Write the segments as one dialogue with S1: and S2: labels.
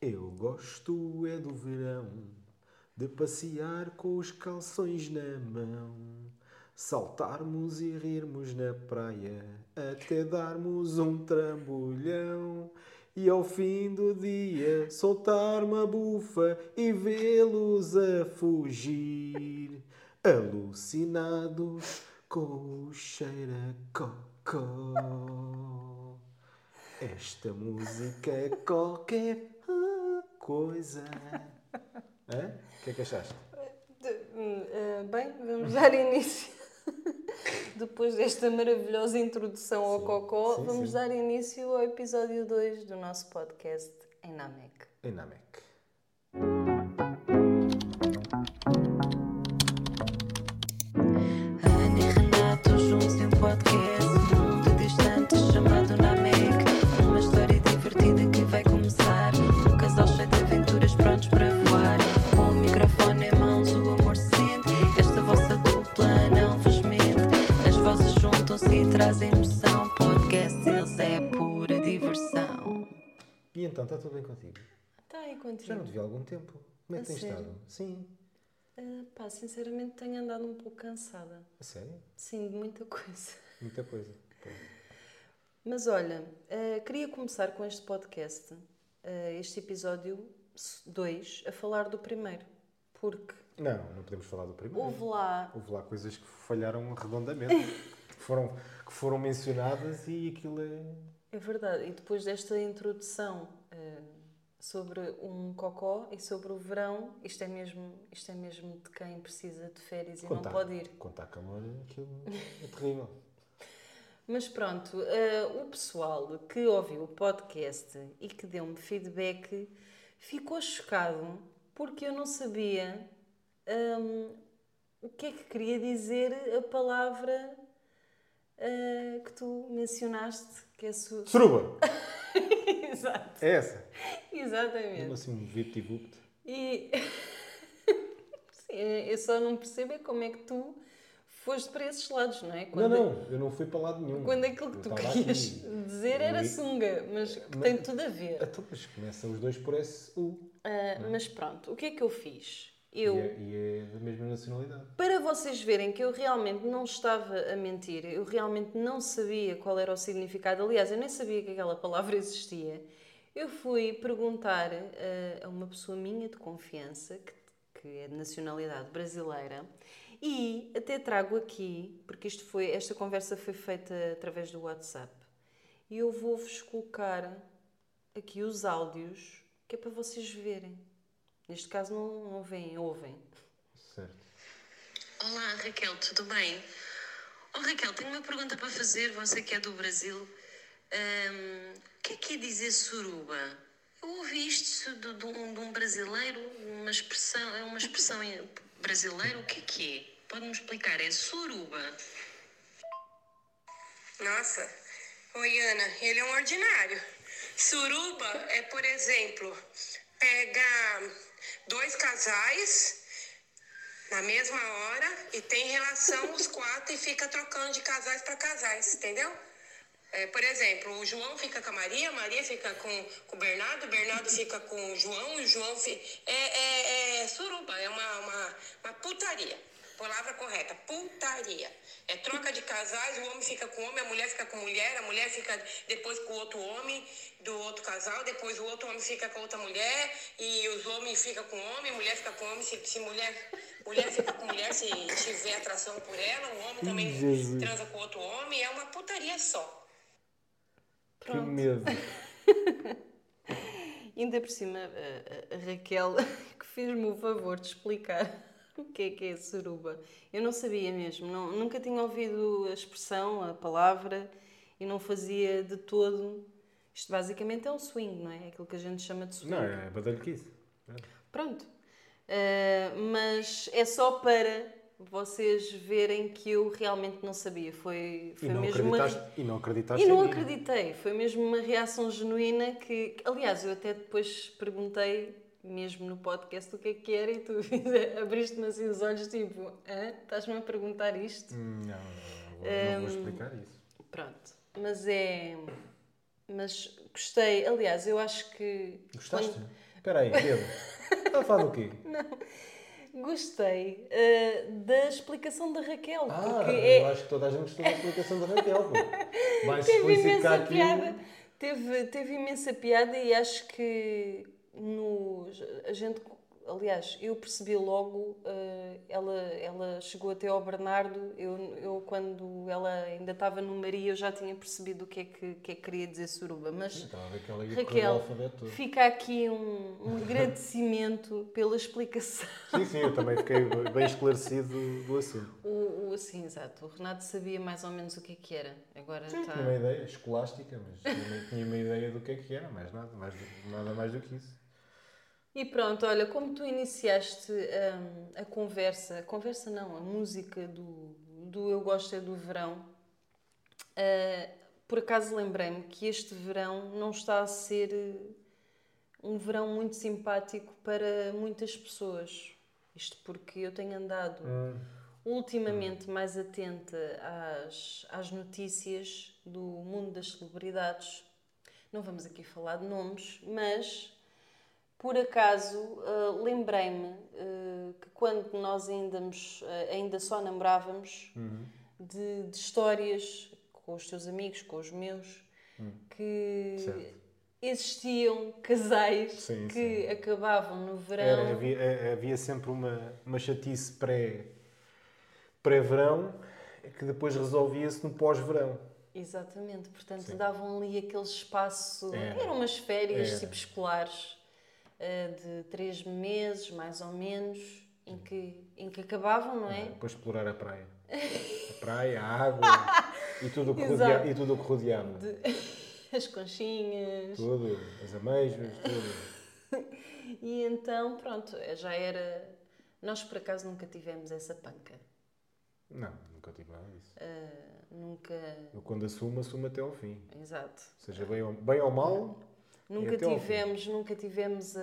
S1: Eu gosto é do verão, de passear com os calções na mão, saltarmos e rirmos na praia, até darmos um trambolhão. E ao fim do dia soltar uma bufa e vê-los a fugir, alucinados com o cheiro a cocó. Esta música é qualquer coisa. O que é que achaste?
S2: Hum, eh, bem, vamos dar início. Depois desta maravilhosa introdução ao
S1: Sim,
S2: Cocó,
S1: sim,
S2: vamos
S1: sim.
S2: dar início ao episódio 2 do nosso podcast em Namek.
S1: Em Namek.
S3: Trazem emoção Podcast eles é pura diversão
S1: E então, está tudo bem contigo?
S2: Está aí
S1: Já
S2: contigo.
S1: não te vi há algum tempo. Como é que tens
S2: sério?
S1: estado? Sim.
S2: Ah, pá, sinceramente tenho andado um pouco cansada.
S1: A sério?
S2: Sim, de muita coisa.
S1: Muita coisa.
S2: Mas olha, ah, queria começar com este podcast, ah, este episódio 2, a falar do primeiro. Porque
S1: Não, não podemos falar do primeiro.
S2: houve lá
S1: Houve lá coisas que falharam redondamente. foram, que foram mencionadas e aquilo é.
S2: É verdade, e depois desta introdução eh, sobre um cocó e sobre o verão, isto é mesmo, isto é mesmo de quem precisa de férias e
S1: Quando
S2: não pode ir.
S1: Quando está calor, aquilo é terrível.
S2: Mas pronto, eh, o pessoal que ouviu o podcast e que deu-me feedback ficou chocado porque eu não sabia hum, o que é que queria dizer a palavra eh, que tu mencionaste, que é su...
S1: Suruba!
S2: Exato,
S1: É essa?
S2: exatamente.
S1: Assim, um vipt-vupt.
S2: E Sim, eu só não percebo é como é que tu foste para esses lados, não é?
S1: Não,
S2: Quando,
S1: não, eu não fui para lado nenhum.
S2: Quando aquilo que tu querias
S1: aqui.
S2: dizer era sunga, mas que
S1: Mas-
S2: tem tudo a ver.
S1: Então, mas começam os dois por S-U.
S2: Ah, mas pronto, o que é que eu fiz? Eu,
S1: E, é, e é da mesma nacionalidade.
S2: para vocês verem que eu realmente não estava a mentir, eu realmente não sabia qual era o significado, aliás, eu nem sabia que aquela palavra existia, eu fui perguntar ah, a uma pessoa minha de confiança, que, que é de nacionalidade brasileira, e até trago aqui, porque isto foi, esta conversa foi feita através do WhatsApp, e eu vou-vos colocar aqui os áudios, que é para vocês verem. Neste caso não, não veem, ouvem.
S1: Certo.
S3: Olá Raquel, tudo bem? Oh Raquel, tenho uma pergunta para fazer, você que é do Brasil. Ahm, o que é que é dizer suruba? Eu ouvi isto de, de um, de um brasileiro, uma expressão, é uma expressão em- brasileira, o que é que é? Pode-me explicar? É suruba.
S4: Nossa, oi Ana, ele é um ordinário. Suruba é, por exemplo, pega dois casais na mesma hora e tem relação os quatro e fica trocando de casais para casais, entendeu? É, por exemplo, o João fica com a Maria, a Maria fica com, com o Bernardo, o Bernardo fica com o João, o João fica. É, é, é suruba, é uma, uma, uma putaria. Palavra correta, putaria. É troca de casais, o homem fica com o homem, a mulher fica com a mulher, a mulher fica depois com o outro homem do outro casal, depois o outro homem fica com outra mulher, e os homens ficam com o homem, mulher fica com o homem, se, se mulher, mulher fica com mulher, se tiver atração por ela, o homem também
S1: Jesus.
S4: transa com outro homem, é uma putaria só.
S1: Que
S2: Pronto.
S1: medo.
S2: Ainda por cima, a, a- a Raquel que fez-me o favor de explicar o que é que é suruba. Eu não sabia mesmo, não- nunca tinha ouvido a expressão, a palavra e não fazia de todo. Isto basicamente é um swing, não é? É aquilo que a gente chama de swing.
S1: Não, é badalhoquice.
S2: Pronto. Ah, mas é só para vocês verem que eu realmente não sabia. Foi,
S1: E
S2: foi
S1: não,
S2: mesmo uma.
S1: e não acreditaste
S2: E não acreditei, foi mesmo uma reação genuína que, que, aliás, eu até depois perguntei, mesmo no podcast, o que é que era e tu abriste-me assim os olhos, tipo, Hã? estás-me a perguntar isto?
S1: Não, não, não, não vou
S2: Hum,
S1: explicar isso.
S2: Pronto, mas é. Mas gostei, aliás, eu acho que.
S1: Gostaste?
S2: quando-
S1: Espera aí, Pedro. Está a falar do quê?
S2: Gostei eh, da explicação da Raquel,
S1: Ah, eu
S2: é,
S1: acho que toda a gente gostou da explicação da Raquel. pô. Mais
S2: teve imensa
S1: aquilo.
S2: piada. Teve, teve imensa piada e acho que no, a gente, aliás, eu percebi logo, eh, ela, ela chegou até ao Bernardo, eu, eu quando ela ainda estava no Maria eu já tinha percebido o que é que, que, é que queria dizer suruba, mas
S1: que
S2: Raquel, fica aqui um, um agradecimento pela explicação.
S1: Sim, sim, eu também fiquei bem esclarecido do assunto.
S2: O, o, assim, exato, o Renato sabia mais ou menos o que é que era, agora
S1: Sim,
S2: está...
S1: tinha uma ideia escolástica, mas também tinha uma ideia do que é que era, mais nada, mais, nada mais do que isso.
S2: E pronto, olha, como tu iniciaste hum, a conversa, a conversa não, a música do, do Eu Gosto é do Verão, ah, por acaso lembrei-me que este verão não está a ser um verão muito simpático para muitas pessoas. Isto porque eu tenho andado ultimamente mais atenta às, às notícias do mundo das celebridades. Não vamos aqui falar de nomes, mas por acaso uh, lembrei-me uh, que quando nós ainda, nos- uh, ainda só namorávamos, de, de histórias com os teus amigos, com os meus, que
S1: Certo.
S2: existiam casais
S1: Sim,
S2: que
S1: sim.
S2: acabavam no verão.
S1: Era, havia, eh, havia sempre uma, uma chatice pré- pré-verão que depois resolvia-se no pós-verão.
S2: Exatamente, portanto
S1: Sim.
S2: davam ali aquele espaço,
S1: Era.
S2: eram umas férias
S1: Era.
S2: tipo escolares eh, de três meses, mais ou menos, em que, em que acabavam, não é?
S1: Depois explorar a praia. A praia, a água e tudo o que,
S2: Exato.
S1: rodea, e tudo o que rodeava.
S2: As conchinhas.
S1: Tudo, as ameijoas, tudo.
S2: E então, pronto, eh, já era. Nós por acaso nunca tivemos essa panca.
S1: Não, nunca tive nada disso.
S2: Eh, nunca.
S1: Eu quando assumo, assumo até ao fim.
S2: Exato.
S1: Seja bem ou, bem ou mal,
S2: Nunca tivemos, nunca tivemos a,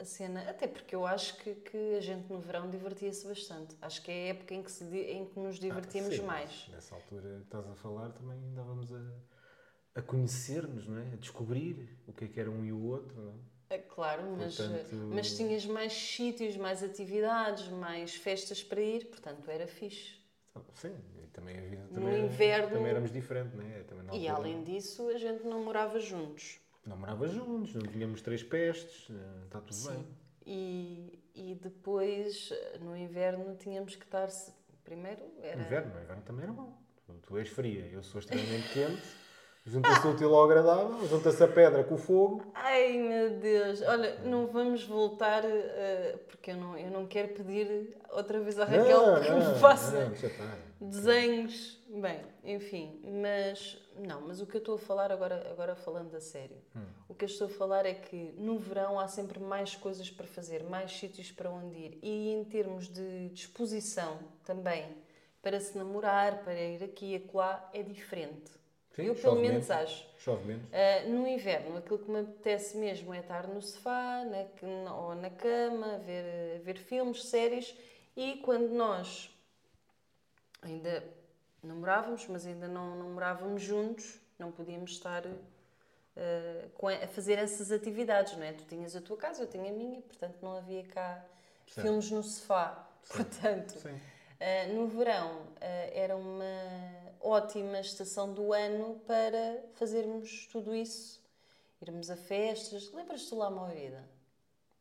S2: a cena, até porque eu acho que, que a gente no verão divertia-se bastante. Acho que é a época em que, se, em que nos divertimos
S1: Ah, sim,
S2: mais.
S1: Nessa altura estás a falar também andávamos a, a conhecer-nos, não é? A descobrir o que é que era um e o outro, não é?
S2: É claro, mas,
S1: Portanto-
S2: mas tinhas mais sítios, mais atividades, mais festas para ir, portanto era fixe.
S1: Então, Sim, e também a vida
S2: No
S1: também, era-
S2: inverno-
S1: também éramos diferentes, não é? Também
S2: E além disso, a gente não morava juntos.
S1: Não morava juntos, não tínhamos três pestes, eh, está tudo
S2: Sim.
S1: bem.
S2: E, e depois, no inverno, tínhamos que estar. Primeiro era.
S1: Inverno, no inverno também era bom. Tu, tu és fria, eu sou extremamente quente, junta-se o útil ao agradável, junta-se a pedra com o fogo.
S2: Ai meu Deus, olha, não vamos voltar, eh, porque eu não, eu não quero pedir outra vez à Raquel que me faça
S1: não, estar.
S2: desenhos. Bem, enfim, mas não, mas o que eu estou a falar agora, agora falando a sério, o que eu estou a falar é que no verão há sempre mais coisas para fazer, mais sítios para onde ir e em termos de disposição também para se namorar, para ir aqui e acolá, é diferente.
S1: Sim,
S2: eu pelo menos acho.
S1: Chove menos.
S2: Uh, no inverno, aquilo que me apetece mesmo é estar no sofá na, ou na cama, ver, ver filmes, séries. E quando nós ainda namorávamos, mas ainda não, não morávamos juntos, não podíamos estar uh, a, fazer essas atividades, não é? Tu tinhas a tua casa, eu tinha a minha, portanto não havia cá filmes no sofá. Portanto,
S1: Sim.
S2: Uh, no verão era uma ótima estação do ano para fazermos tudo isso. Irmos a festas. Lembras-te do La Movida?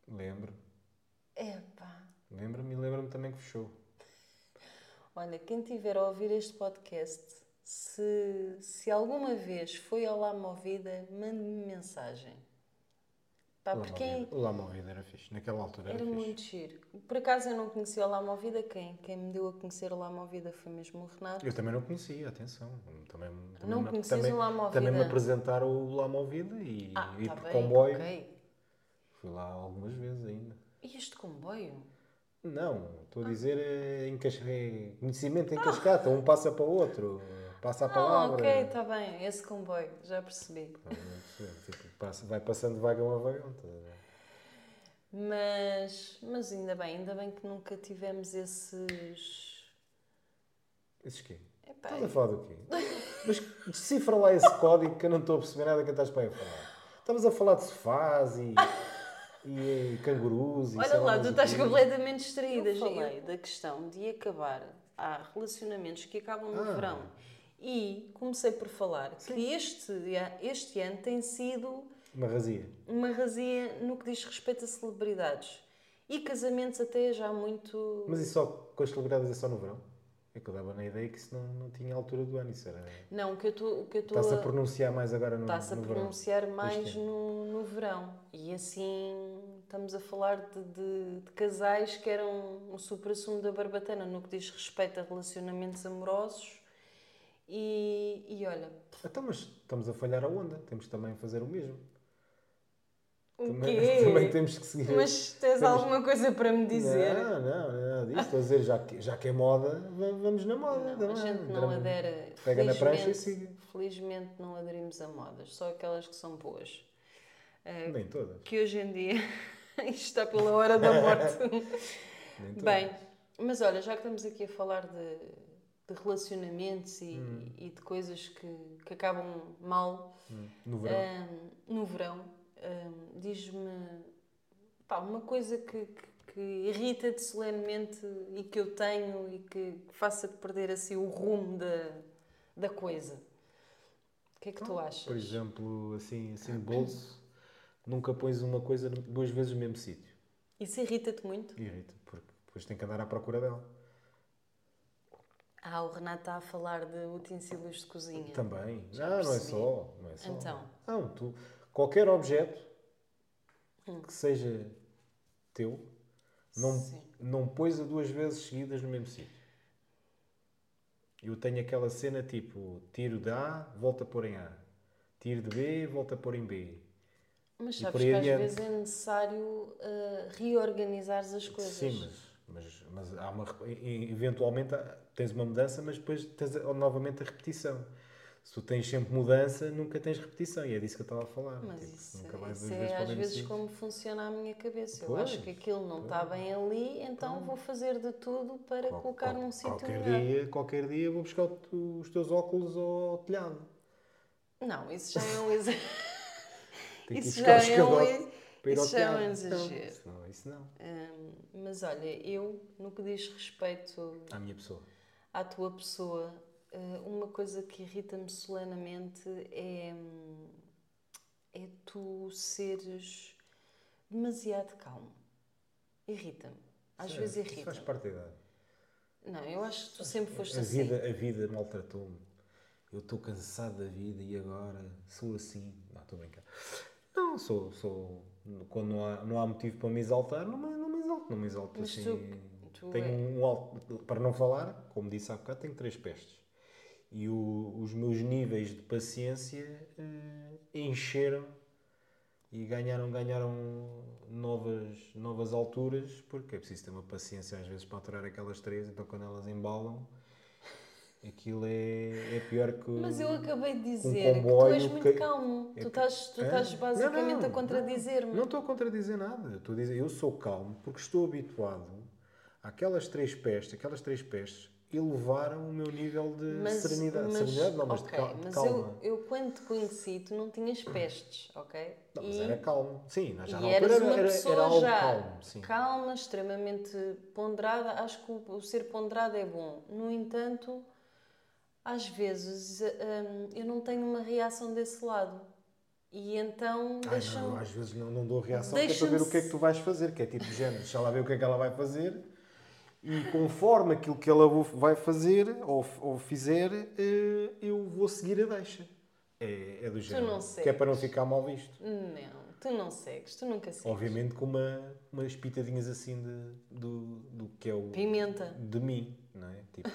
S1: Lembro.
S2: Epá!
S1: Lembro-me e lembro-me também que fechou.
S2: Olha, quem tiver a ouvir este podcast, se, se alguma vez foi ao La Movida, mande-me mensagem. Pá, porque
S1: O La Movida era fixe. Naquela altura era,
S2: era
S1: fixe.
S2: muito giro. Por acaso eu não conhecia o La Movida, quem? Quem me deu a conhecer o La Movida foi mesmo o Renato.
S1: Eu também não conhecia, atenção. Também, também
S2: Não
S1: também,
S2: o La Movida?
S1: Também me apresentaram o La Movida e,
S2: Ah,
S1: e
S2: tá
S1: por
S2: bem,
S1: comboio.
S2: ok.
S1: Fui lá algumas vezes ainda.
S2: E este comboio?
S1: Não, estou a dizer é, em conhecimento em cascata. Um passa para o outro. Passa a
S2: Ah,
S1: palavra.
S2: ok, está bem, esse comboio, já percebi.
S1: Tipo, passa- vai passando de vagão a vagão. ver?
S2: Mas, mas ainda bem, ainda bem que nunca tivemos esses.
S1: Esses quê?
S2: Epá,
S1: Estás a falar do quê? Mas decifra lá esse código que eu não estou a perceber nada que estás para aí a falar. Estamos a falar de sofás e, E cangurus e
S2: Olha lá, tu estás completamente distraída.
S1: Eu falei
S2: da questão de acabar. Há relacionamentos que acabam no
S1: Ah.
S2: verão. E comecei por falar que este, este ano tem sido
S1: Uma razia.
S2: uma razia no que diz respeito a celebridades. E casamentos até já muito.
S1: Mas isso só com as celebridades é só no verão? É que eu dava na ideia que isso não, não tinha altura do ano. Isso era.
S2: Não, o que eu estou-
S1: Está-se a
S2: a-
S1: pronunciar mais agora no,
S2: Está-se a
S1: no verão.
S2: pronunciar mais no, no verão. E assim estamos a falar de, de- de casais que eram o supra-sumo da barbatana no que diz respeito a relacionamentos amorosos. E, e olha,
S1: Então, mas estamos a falhar a onda. Temos também a fazer o mesmo.
S2: o
S1: também,
S2: quê?
S1: também temos que seguir.
S2: Mas tens
S1: temos-
S2: alguma coisa para me dizer?
S1: Não, não, não. Disso. Estou a dizer, já que, já que é moda, va- vamos na moda.
S2: Não, a gente não adere.
S1: Pega na prancha e siga.
S2: Felizmente não aderimos a modas, só aquelas que são boas. Eh,
S1: Nem todas.
S2: que hoje em dia isto está pela hora da morte. Bem, mas olha, já que estamos aqui a falar de, de relacionamentos e,
S1: Hum.
S2: e de coisas que, que acabam mal
S1: Hum, No verão.
S2: ahm, no verão, ahm, diz-me pá, uma coisa que, que, que irrita-te solenemente e que eu tenho e que faça-te perder assim o rumo da, da coisa. O que é que tu achas?
S1: Por exemplo, assim, assim de bolso, nunca pões uma coisa duas vezes no mesmo sítio.
S2: Isso irrita-te muito?
S1: Irrita, porque depois tem que andar à procura dela.
S2: Ah, o Renato está a falar de utensílios de cozinha.
S1: Também.
S2: Já
S1: não, não é só. Não é só.
S2: Então.
S1: Não, tu, qualquer objeto
S2: Hum.
S1: que seja teu, não,
S2: Sim.
S1: não pões a duas vezes seguidas no mesmo sítio. Eu tenho aquela cena tipo, tiro de A, volta a pôr em A. Tiro de B, volta a pôr em B.
S2: Mas sabes que às vezes é necessário ah, reorganizar as coisas.
S1: Sim, mas, mas, mas há uma, eventualmente tens uma mudança, mas depois tens novamente a repetição. Se tu tens sempre mudança, nunca tens repetição. E é disso que eu estava a falar.
S2: Mas
S1: Tipo,
S2: isso,
S1: nunca
S2: isso
S1: vezes
S2: é
S1: para o
S2: às vezes
S1: sítio.
S2: como funciona a minha cabeça. Eu
S1: Pois,
S2: acho que aquilo não está bem ali, então vou fazer de tudo para
S1: Qual-
S2: colocar
S1: qual-
S2: num sítio
S1: qualquer
S2: melhor.
S1: dia, qualquer dia vou buscar o os teus óculos ao telhado.
S2: Não, isso já é um exagero. Isso
S1: buscar
S2: já é um isso já é um exagero.
S1: Isso não.
S2: Hum, mas olha, eu, no que diz respeito
S1: À minha pessoa.
S2: à tua pessoa, eh, uma coisa que irrita-me solenamente é, é tu seres demasiado calmo. Irrita-me. Às
S1: é-
S2: vezes
S1: isso faz parte da idade.
S2: Não, eu acho que tu sempre foste
S1: A
S2: assim.
S1: vida, a vida maltratou-me. Eu estou cansado da vida e agora sou assim. Não, estou a brincar. Não, sou. sou quando não há, não há motivo para me exaltar, não me, não me exalto. Não me exalto
S2: Mas
S1: assim.
S2: tu- tu
S1: tenho
S2: é-
S1: um alto. Para não falar, como disse há bocado, tenho três pestes. E o- os meus níveis de paciência eh, encheram e ganharam, ganharam novas, novas alturas, porque é preciso ter uma paciência às vezes para aturar aquelas três, então quando elas embalam, aquilo é, é pior que.
S2: Mas eu acabei de dizer que tu és muito
S1: que-
S2: calmo.
S1: é
S2: Tu estás, tu estás basicamente
S1: Não, não,
S2: a contradizer-me.
S1: Não estou a contradizer nada. Estou a dizer, eu sou calmo porque estou habituado àquelas três pestes, aquelas três pestes elevaram o meu nível de serenidade. serenidade não, mas de
S2: ok,
S1: cal- de
S2: mas
S1: calma.
S2: eu, eu quando te conheci, tu não tinhas pestes, ok?
S1: Não, mas
S2: E-
S1: era calmo. Sim, já
S2: E
S1: na
S2: eras
S1: altura
S2: uma
S1: era, era,
S2: pessoa
S1: era algo
S2: já
S1: calmo. Sim.
S2: calma, extremamente ponderada. Acho que o, o ser ponderado é bom. No entanto, às vezes hum, eu não tenho uma reação desse lado. E então
S1: Ai,
S2: deixa-me.
S1: não, às vezes não, não dou reação que é para ver o que é que tu vais fazer, que é tipo de género, deixa lá ver o que é que ela vai fazer e conforme aquilo que ela vai fazer ou, ou fizer, eh, eu vou seguir a deixa. É, é do género. que é para não ficar mal visto.
S2: Não, tu não segues, tu nunca segues.
S1: Obviamente com uma, umas pitadinhas assim de, do, do que é o.
S2: Pimenta.
S1: De mim, não é? Tipo.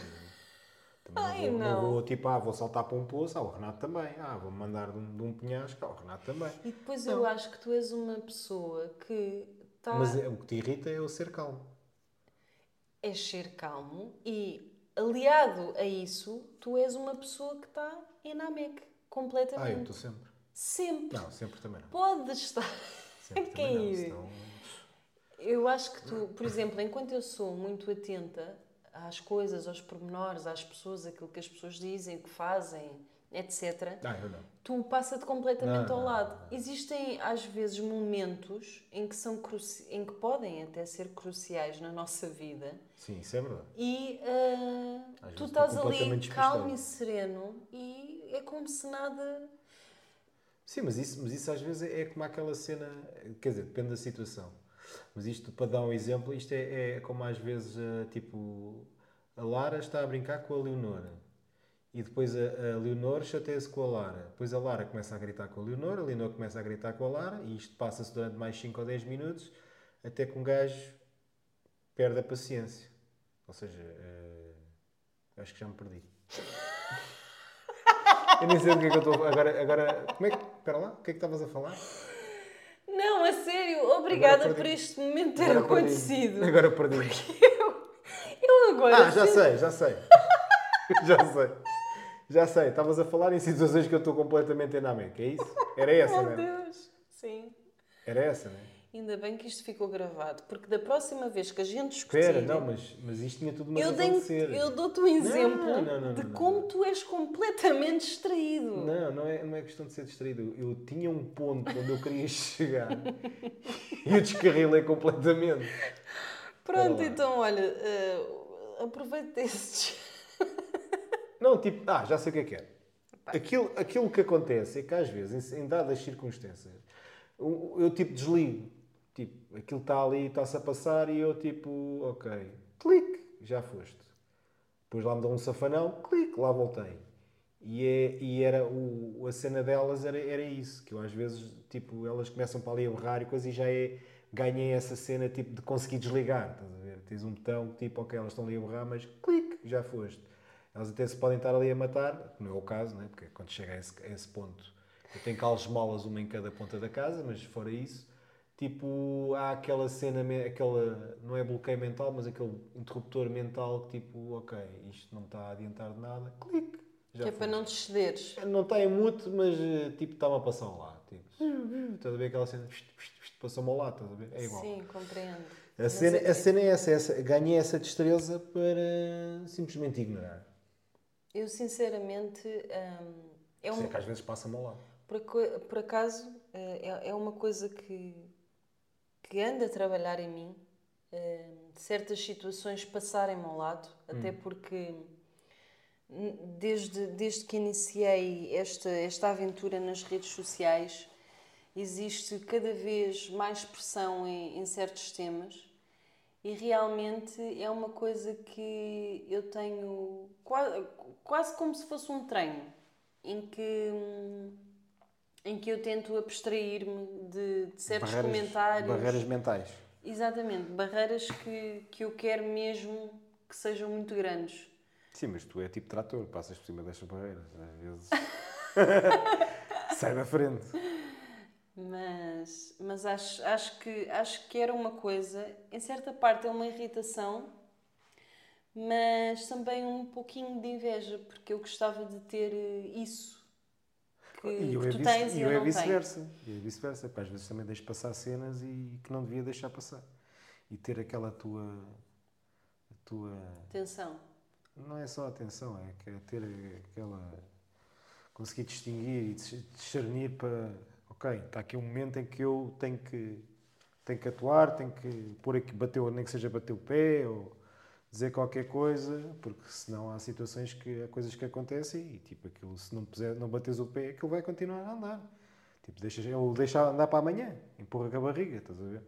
S1: Também
S2: Ai,
S1: vou,
S2: não.
S1: vou tipo, ah, vou saltar para um poço, ah, o Renato também. Ah, vou mandar de um, de um penhasco, ah, o Renato também.
S2: E depois eu acho que tu és uma pessoa que está.
S1: Mas é- o que te irrita é eu ser calmo.
S2: é ser calmo e, aliado a isso, tu és uma pessoa que está em Namek,
S1: Ah, eu
S2: completamente.
S1: estou sempre.
S2: Sempre.
S1: Não, sempre também não.
S2: Pode estar.
S1: Sempre
S2: Quem
S1: também não. senão-
S2: Eu acho que tu, por exemplo, enquanto eu sou muito atenta às coisas, aos pormenores, às pessoas, aquilo que as pessoas dizem, o que fazem etc.,
S1: Ah, eu não.
S2: tu passa-te completamente
S1: Não,
S2: ao
S1: não,
S2: lado. Existem, às vezes, momentos em que, são em que podem até ser cruciais na nossa vida
S1: Sim, isso é verdade.
S2: e
S1: Às
S2: tu estás ali calmo e sereno e é como se nada.
S1: Sim, mas isso, mas isso às vezes é, é como aquela cena, quer dizer, depende da situação. Mas isto, para dar um exemplo, isto é, é como às vezes, eh, tipo, a Lara está a brincar com a Leonora. E depois a, a Leonor chateia-se com a Lara. Depois a Lara começa a gritar com a Leonor, a Leonor começa a gritar com a Lara, e isto passa-se durante mais 5 ou 10 minutos, até que um gajo perde a paciência. Ou seja, eh, acho que já me perdi. Eu nem sei do que é que eu estou. Agora, agora, como é que. Espera lá, o que é que estavas a falar?
S2: Não, a sério, obrigada por
S1: perdi.
S2: este momento ter
S1: Agora perdi.
S2: acontecido.
S1: Agora perdi.
S2: Eu agora.
S1: Ah, já sei, já sei. já sei. Já sei, estavas a falar em situações que eu estou completamente em Namek, é isso? Era essa,
S2: Meu
S1: não é?
S2: Deus. Sim.
S1: Era essa, não é?
S2: Ainda bem que isto ficou gravado, porque da próxima vez que a gente discutir.
S1: Espera, não, mas, mas isto tinha tudo uma
S2: eu,
S1: razão de ser.
S2: eu dou-te um exemplo
S1: não, não,
S2: de
S1: não,
S2: como
S1: não.
S2: tu és completamente distraído.
S1: Não, não é, não é questão de ser distraído. Eu tinha um ponto onde eu queria chegar e eu descarrilei completamente.
S2: Pronto, então olha, eh, aproveita esses.
S1: Não, tipo, ah, já sei o que é que é. Aquilo, aquilo que acontece é que às vezes, em, dadas circunstâncias, eu, tipo desligo. Tipo, aquilo está ali, está-se a passar e eu tipo, ok, clique, já foste. Depois lá me dão um safanão, clique, lá voltei. E, é, e era o, a cena delas era, era isso, que eu às vezes, tipo, elas começam para ali a berrar e coisa e já é, ganhei essa cena tipo de conseguir desligar, estás a ver? Tens um botão que tipo, ok, elas estão ali a berrar, mas clique, já foste. Elas até se podem estar ali a matar, que não é o caso, né? porque quando chega a esse, a esse ponto eu tenho calos molas uma em cada ponta da casa, mas fora isso, tipo, há aquela cena, aquela, não é bloqueio mental, mas aquele interruptor mental que tipo, ok, isto não está a adiantar de nada, clique, já
S2: que é para não te cederes.
S1: Não está em mute, mas eh, tipo, está-me a passar lado. Tipo, estás a ver aquela cena, passou-me lado, estás a ver? É igual.
S2: Sim, compreendo.
S1: A cena,
S2: é-
S1: a cena é essa, essa, ganhei essa destreza para simplesmente ignorar.
S2: Eu sinceramente hum, é um,
S1: é que às vezes passa-me lado.
S2: por, por acaso eh, é, é uma coisa que, que anda a trabalhar em mim. hum, certas situações passarem-me ao lado, até porque desde, desde que iniciei esta, esta aventura nas redes sociais existe cada vez mais pressão em, em certos temas e realmente é uma coisa que eu tenho quase, quase como se fosse um treino em que, hum, em que eu tento abstrair-me de, de certos comentários.
S1: Barreiras mentais.
S2: Exatamente, barreiras que, que eu quero mesmo que sejam muito grandes.
S1: Sim, mas tu é tipo trator, passas por cima destas barreiras. Às vezes. Sai da frente.
S2: Mas, mas acho, acho, que, acho que era uma coisa, em certa parte é uma irritação, mas também um pouquinho de inveja, porque eu gostava de ter eh, isso que,
S1: E
S2: que
S1: é,
S2: tu
S1: vice-
S2: tens e eu,
S1: eu é
S2: não tenho.
S1: vice-versa. E é vice-versa. Pá, Às vezes também deixo passar cenas e que não devia deixar passar. E ter aquela tua. A tua
S2: Atenção.
S1: Não é só atenção, é é ter aquela. conseguir distinguir e dis- discernir para. Ok, está aqui um momento em que eu tenho que, tenho que atuar, tenho que pôr aqui, bater, nem que seja bater o pé ou dizer qualquer coisa, porque senão há situações que há coisas que acontecem e tipo aquilo, se não, puser, não bateres o pé, aquilo vai continuar a andar. Tipo, deixas, ou deixa andar para amanhã, empurra com a barriga, estás a ver?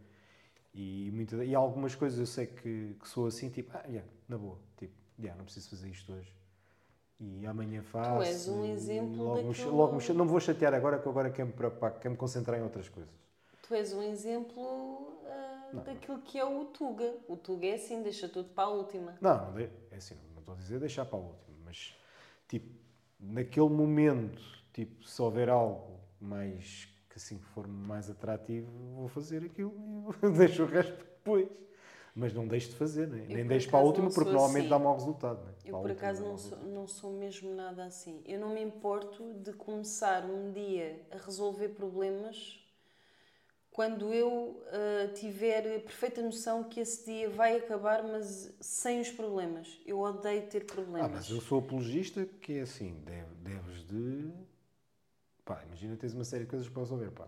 S1: E, muita, e algumas coisas eu sei que, que sou assim, tipo, ah, yeah, na boa, tipo, yeah, não preciso fazer isto hoje. E amanhã faço.
S2: és um exemplo
S1: logo, me,
S2: daquilo-
S1: logo me Não me vou chatear agora, que agora quero me preocupar, quero me concentrar em outras coisas.
S2: Tu és um exemplo ah, daquilo que é o Tuga. O Tuga é assim, deixa tudo para a última.
S1: Não, não é assim, não estou a dizer deixar para a última, mas tipo, naquele momento, tipo, se houver algo mais que assim for mais atrativo, vou fazer aquilo e deixo o resto depois. Mas não deixo de fazer, né? nem deixo para a última
S2: não
S1: porque normalmente
S2: assim.
S1: dá mau resultado. Né?
S2: Eu,
S1: Para
S2: por acaso, não sou, não sou mesmo nada assim. Eu não me importo de começar um dia a resolver problemas quando eu ah, tiver a perfeita noção que esse dia vai acabar, mas sem os problemas. Eu odeio ter problemas.
S1: Ah, mas eu sou apologista que é assim, deve- deves de. Pá, imagina tens uma série de coisas para resolver, pá.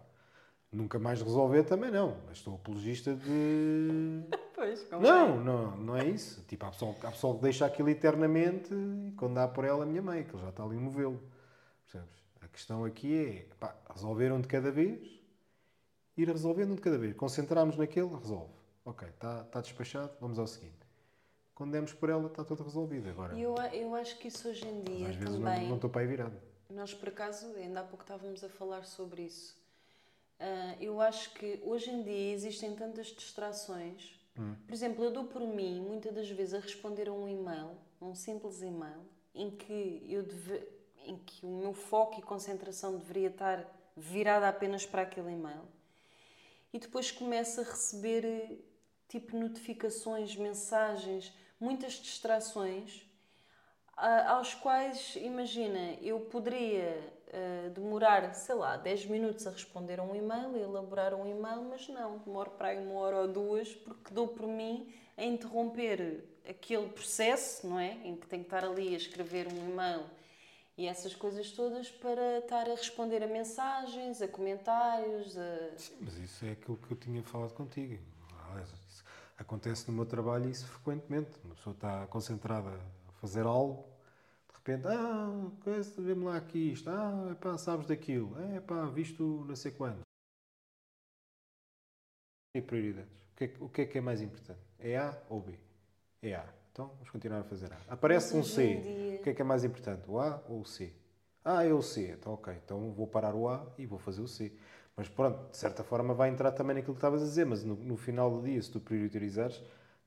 S1: Nunca mais resolver também não, mas estou apologista de.
S2: Pois, como
S1: Não, não, não é isso. Tipo, há pessoal, há pessoal que deixa aquilo eternamente e quando dá por ela a minha mãe, que ele já está ali no novelo. Percebes? A questão aqui é, pá, resolver um de cada vez, ir resolvendo um de cada vez. Concentrarmos naquele, resolve. Ok, está está despachado, vamos ao seguinte. Quando demos por ela, está tudo resolvido. Agora,
S2: eu, eu acho que isso hoje em dia
S1: às vezes não,
S2: também.
S1: não estou para aí virado.
S2: Nós, por acaso, ainda há pouco estávamos a falar sobre isso. Ah, eu acho que hoje em dia existem tantas distrações. Por exemplo, eu dou por mim, muitas das vezes, a responder a um e-mail, um simples e-mail, em que, eu deve, em que o meu foco e concentração deveria estar virada apenas para aquele e-mail. E depois começo a receber eh, tipo notificações, mensagens, muitas distrações aos quais, imagina, eu poderia eh, demorar, sei lá, 10 minutos a responder a um e-mail, a elaborar um e-mail, mas não, demoro para aí uma hora ou duas, porque dou por mim a interromper aquele processo, não é? Em que tenho que estar ali a escrever um e-mail e essas coisas todas para estar a responder a mensagens, a comentários, a...
S1: Sim, mas isso é aquilo que eu tinha falado contigo. Aliás, isso acontece no meu trabalho isso frequentemente. Uma pessoa está concentrada a fazer algo, de repente, ah, coisa, vê-me lá aqui isto, ah, pá, sabes daquilo, é pá, visto não sei quando. E prioridades? O que, é, o que é que é mais importante? É A ou B? É A. Então vamos continuar a fazer A. Aparece um C.
S2: dia-
S1: O que é que é mais importante? O A ou o C? Ah, é o C. Então, ok. Então vou parar o A e vou fazer o C. Mas pronto, de certa forma vai entrar também naquilo que estavas a dizer, mas no, no final do dia, se tu priorizares,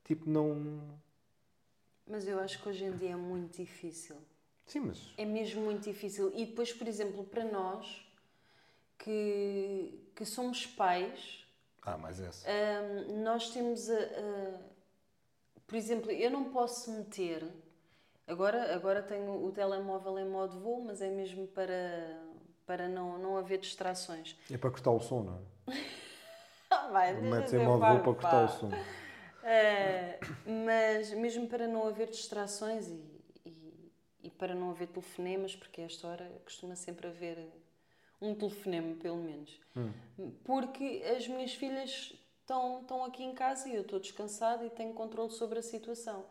S1: tipo, não.
S2: Mas eu acho que hoje em dia é muito difícil.
S1: Sim, mas.
S2: É mesmo muito difícil. E depois, por exemplo, para nós que, que somos pais,
S1: Ah, mais essa.
S2: hum, nós temos a, a- Por exemplo, eu não posso meter. Agora, agora tenho o telemóvel em modo voo, mas é mesmo para, para não, não haver distrações.
S1: É para cortar o som, não é?
S2: Ah, vai,
S1: Metes em modo voo para cortar o som.
S2: Eh, mas mesmo para não haver distrações e, e, e para não haver telefonemas, porque a esta hora costuma sempre haver um telefonema, pelo menos. Porque as minhas filhas estão, estão aqui em casa e eu estou descansada e tenho controle sobre a situação.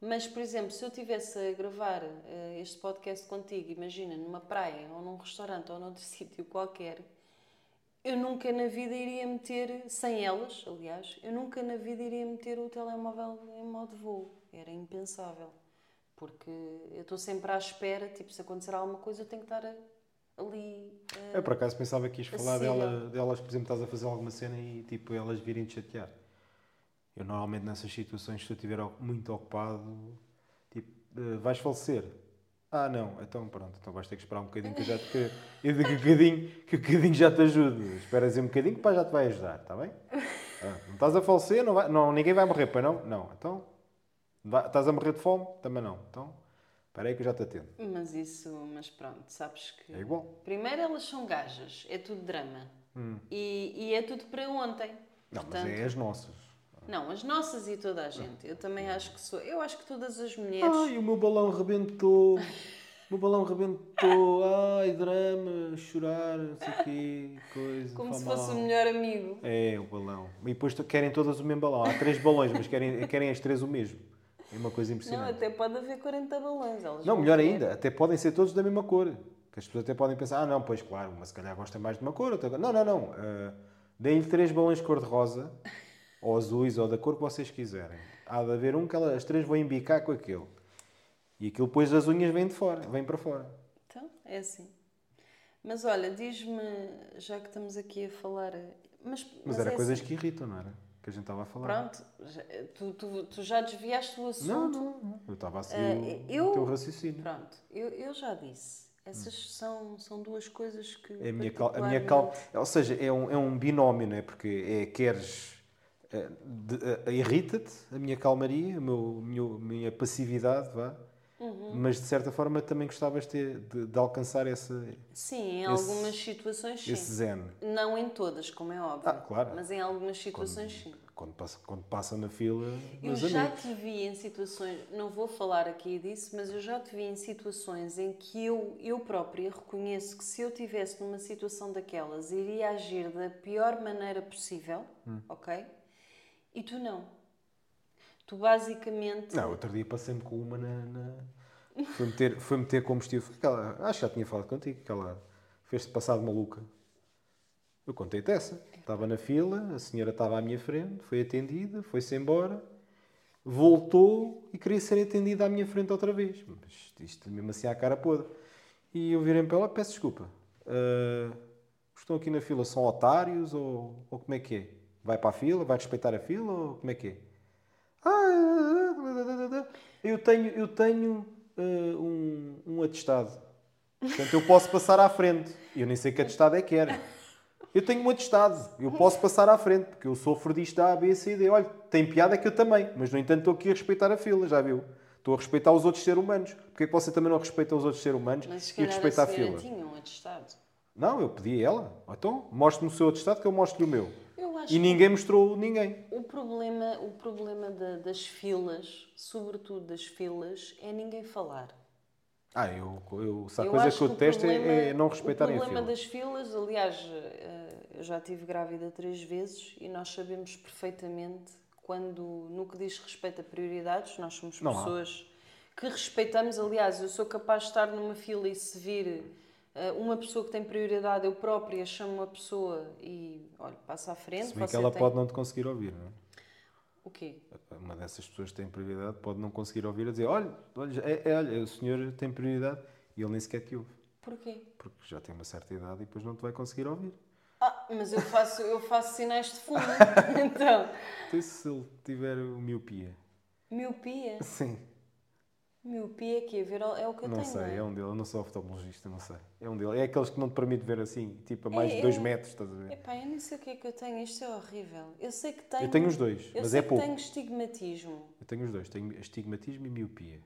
S2: Mas, por exemplo, se eu estivesse a gravar eh, este podcast contigo, imagina, numa praia ou num restaurante ou noutro sítio qualquer, eu nunca na vida iria meter, sem elas, aliás, eu nunca na vida iria meter o telemóvel em modo voo. Era impensável. Porque eu estou sempre à espera, tipo, se acontecer alguma coisa, eu tenho que estar a- ali. eh,
S1: Eu por acaso pensava que ias falar dela, delas, por exemplo, estás a fazer alguma cena e tipo elas virem te chatear. Eu normalmente nessas situações, se eu estiver o- muito ocupado, tipo, eh, vais falecer. Ah, não, então pronto, então vais ter que esperar um bocadinho que eu já te, que, eu digo que o bocadinho, que o bocadinho já te ajudo. Esperas aí um bocadinho que pá, já te vai ajudar, está bem? Ah, não estás a falecer, não, vai, não, ninguém vai morrer, pois não? Não, então vai- estás a morrer de fome? Também não. Então, espera aí que eu já te atendo.
S2: Mas isso, mas pronto, sabes que.
S1: É igual.
S2: Primeiro elas são gajas, é tudo drama. E, e é tudo para ontem.
S1: Hum. Não,
S2: Portanto,
S1: mas é as nossas.
S2: Não, as nossas e toda a gente. Eu também acho que sou. Eu acho que todas as mulheres.
S1: Ai, o meu balão rebentou. O meu balão rebentou. Ai, drama, chorar, não sei o quê, coisa.
S2: como se fosse
S1: mal.
S2: o melhor amigo.
S1: É, o balão. E depois querem todas o mesmo balão. Há três balões, mas querem, querem as três o mesmo. É uma coisa
S2: Não,
S1: impressionante.
S2: até pode haver 40 balões.
S1: Não, melhor
S2: querer.
S1: ainda, até podem ser todos da mesma cor. Que as pessoas até podem pensar, ah não, pois claro, uma se calhar gosta mais de uma cor, outra... Não, não, não. ah, Deem-lhe três balões cor-de-rosa, ou azuis, ou da cor que vocês quiserem. Há de haver um que as três vão embicar com aquele. E aquilo depois as unhas vêm de fora, vêm para fora.
S2: Então, é assim. Mas olha, diz-me, já que estamos aqui a falar. Mas,
S1: Mas, era
S2: é
S1: coisas
S2: assim.
S1: que irritam, não era? Que a gente estava a falar.
S2: Pronto, já- tu, tu, tu já desviaste o assunto.
S1: Não, não, não. Eu estava a seguir
S2: Ah,
S1: o,
S2: eu-
S1: o teu raciocínio.
S2: Pronto, eu, eu já disse. Essas são, são duas coisas que.
S1: É a minha, cal, a minha cal, ou seja, é um, é um binómio, não é? Porque é queres eh, eh, irrita-te a minha calmaria, a meu, minha, minha passividade, vá, mas de certa forma também gostavas de, de- de alcançar esse,
S2: Sim, em
S1: Esse-
S2: algumas situações sim.
S1: esse zen.
S2: Não em todas, como é óbvio.
S1: Ah, claro.
S2: Mas em algumas situações sim.
S1: Quando passa, quando passa na fila,
S2: Eu já
S1: amigos.
S2: te vi em situações, não vou falar aqui disso, mas eu já te vi em situações em que eu, eu própria reconheço que se eu estivesse numa situação daquelas, iria agir da pior maneira possível,
S1: Hum.
S2: ok? E tu não. Tu basicamente.
S1: Não, outro dia passei-me com uma na. na... Foi, meter, foi meter combustível. Aquela, acho que já tinha falado contigo, que ela fez-te passar de maluca. Eu contei-te essa. Estava na fila, a senhora estava à minha frente, foi atendida, foi-se embora, voltou e queria ser atendida à minha frente outra vez. Mas isto mesmo assim à cara podre. E eu virei para ela, peço desculpa. ah, estão aqui na fila são otários ou, ou como é que é? Vai para a fila, vai respeitar a fila ou como é que é? Ah, eu tenho, eu tenho ah, um, um atestado. Portanto, eu posso passar à frente. Eu nem sei que atestado é que era. Eu tenho um atestado. Eu posso passar à frente, porque eu sofro disto da A, B, C e D. Olha, tem piada que eu também. Mas, no entanto, estou aqui a respeitar a fila, já viu? Estou a respeitar os outros seres humanos. Porquê que você também não respeita os outros seres humanos
S2: Mas
S1: e respeita
S2: a
S1: a fila?
S2: tinha um atestado.
S1: Não, eu pedi a ela. Então, mostre-me o seu atestado que eu mostro o meu. E ninguém mostrou ninguém.
S2: O problema, o problema da- das filas, sobretudo das filas, é ninguém falar.
S1: Ah, eu, eu, se há
S2: Eu
S1: coisa que eu
S2: o
S1: detesto é-
S2: problema-
S1: é não respeitarem
S2: O
S1: a
S2: problema
S1: fila.
S2: das filas, aliás, eh, eu já estive grávida três vezes e nós sabemos perfeitamente quando, no que diz respeito a prioridades, nós somos
S1: Não há.
S2: pessoas que respeitamos. Aliás, eu sou capaz de estar numa fila e se vir uma pessoa que tem prioridade, eu própria chamo uma pessoa e, olha, passa à frente.
S1: Se bem que ela
S2: tem-
S1: pode não te conseguir ouvir, não é?
S2: O quê?
S1: Uma dessas pessoas que tem prioridade pode não conseguir ouvir a dizer: olha, olha, é, é, olha, o senhor tem prioridade e ele nem sequer te ouve.
S2: Porquê?
S1: Porque já tem uma certa idade e depois não te vai conseguir ouvir.
S2: Ah, mas eu faço, eu faço sinais de fundo. então,
S1: Então, se ele tiver miopia?
S2: miopia.
S1: Sim.
S2: Miopia que é ver é o que eu
S1: não
S2: tenho.
S1: sei,
S2: não é?
S1: é um dele. Eu não sou oftalmologista, não sei. É um dele. É aqueles que não te permite ver assim, tipo a mais
S2: É,
S1: de 2
S2: eu-
S1: metros, estás a ver?
S2: Epá, eu nem sei o que é que eu tenho, isto é horrível. Eu sei que tenho.
S1: Eu tenho os dois,
S2: eu
S1: mas
S2: sei
S1: é
S2: que
S1: pouco.
S2: tenho estigmatismo.
S1: Eu tenho os dois, tenho astigmatismo e miopia.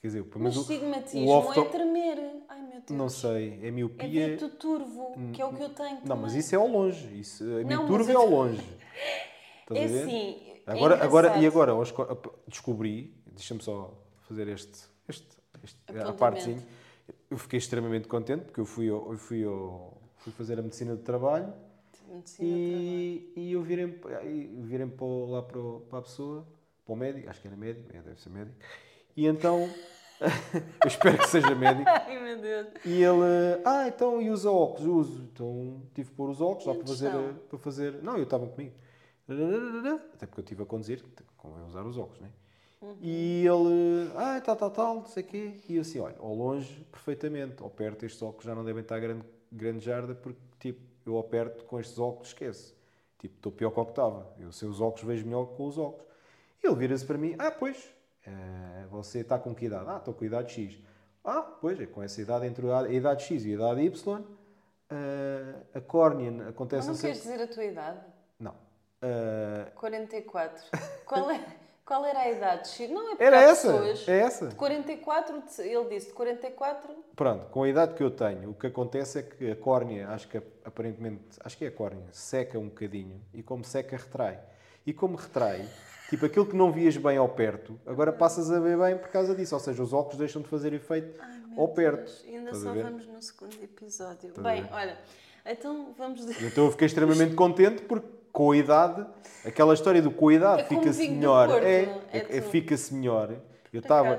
S1: Quer dizer, pelo
S2: Mas
S1: menos o-
S2: estigmatismo
S1: o oftal-
S2: é tremer. Ai meu Deus.
S1: Não sei, é
S2: É
S1: miopia.
S2: ver tudo turvo, que é o que eu tenho.
S1: Não, mas
S2: também.
S1: isso é ao longe. Isso, a minha
S2: Não, mas
S1: é
S2: eu-
S1: ao longe. Estás
S2: É
S1: a ver?
S2: assim. é
S1: Agora, agora, e agora descobri, deixa-me só fazer este, este, este a partezinho. Eu fiquei extremamente contente porque eu fui, eu fui, ao- fui fazer a medicina do trabalho
S2: Medicina do trabalho.
S1: e, e eu virei-me para, o- lá para, para a pessoa, para o médico, acho que era médico, é, deve ser médico, e então, eu espero que seja médico,
S2: Ai meu Deus.
S1: e ele, ah, então, e usa óculos? Uso. Então tive que pôr os óculos lá
S2: E
S1: para fazer, para fazer. Não, eu estava comigo. Até porque eu estive a conduzir, convém usar os óculos, não é?
S2: Uhum.
S1: E ele, ah, tal, tal, tal, não sei o quê. E eu assim, olha, ao longe, perfeitamente. Ao perto, estes óculos já não devem estar grande, grande jarda, porque, tipo, eu ao perto, com estes óculos, esquece. Tipo, estou pior que o que estava. Eu sem os óculos vejo melhor que com os óculos. E ele vira-se para mim, ah, pois, eh, você está com que idade? Ah, estou com a idade X. Ah, pois, é com essa idade, entre a idade X e a idade Y, eh, a córnea
S2: Mas
S1: acontece
S2: não
S1: assim.
S2: queres dizer a tua idade?
S1: Não. Eh,
S2: 44. Qual, é, qual era a idade? Não, é
S1: era essa,
S2: pessoas...
S1: é essa.
S2: De 44, de- ele disse de 44.
S1: Pronto, com a idade que eu tenho, o que acontece é que a córnea, acho que aparentemente, acho que é a córnea, seca um bocadinho e como seca, retrai. E como retrai, tipo aquilo que não vias bem ao perto, agora passas a ver bem por causa disso. Ou seja, os óculos deixam de fazer efeito ao perto.
S2: Deus, ainda só vamos no segundo episódio.
S1: Estás
S2: Bem, olha, então vamos.
S1: Então eu fiquei extremamente contente porque com a idade, aquela história do com a idade
S2: É
S1: fica-se melhor.
S2: Porto,
S1: é, é,
S2: É
S1: é- fica-se melhor. Eu estava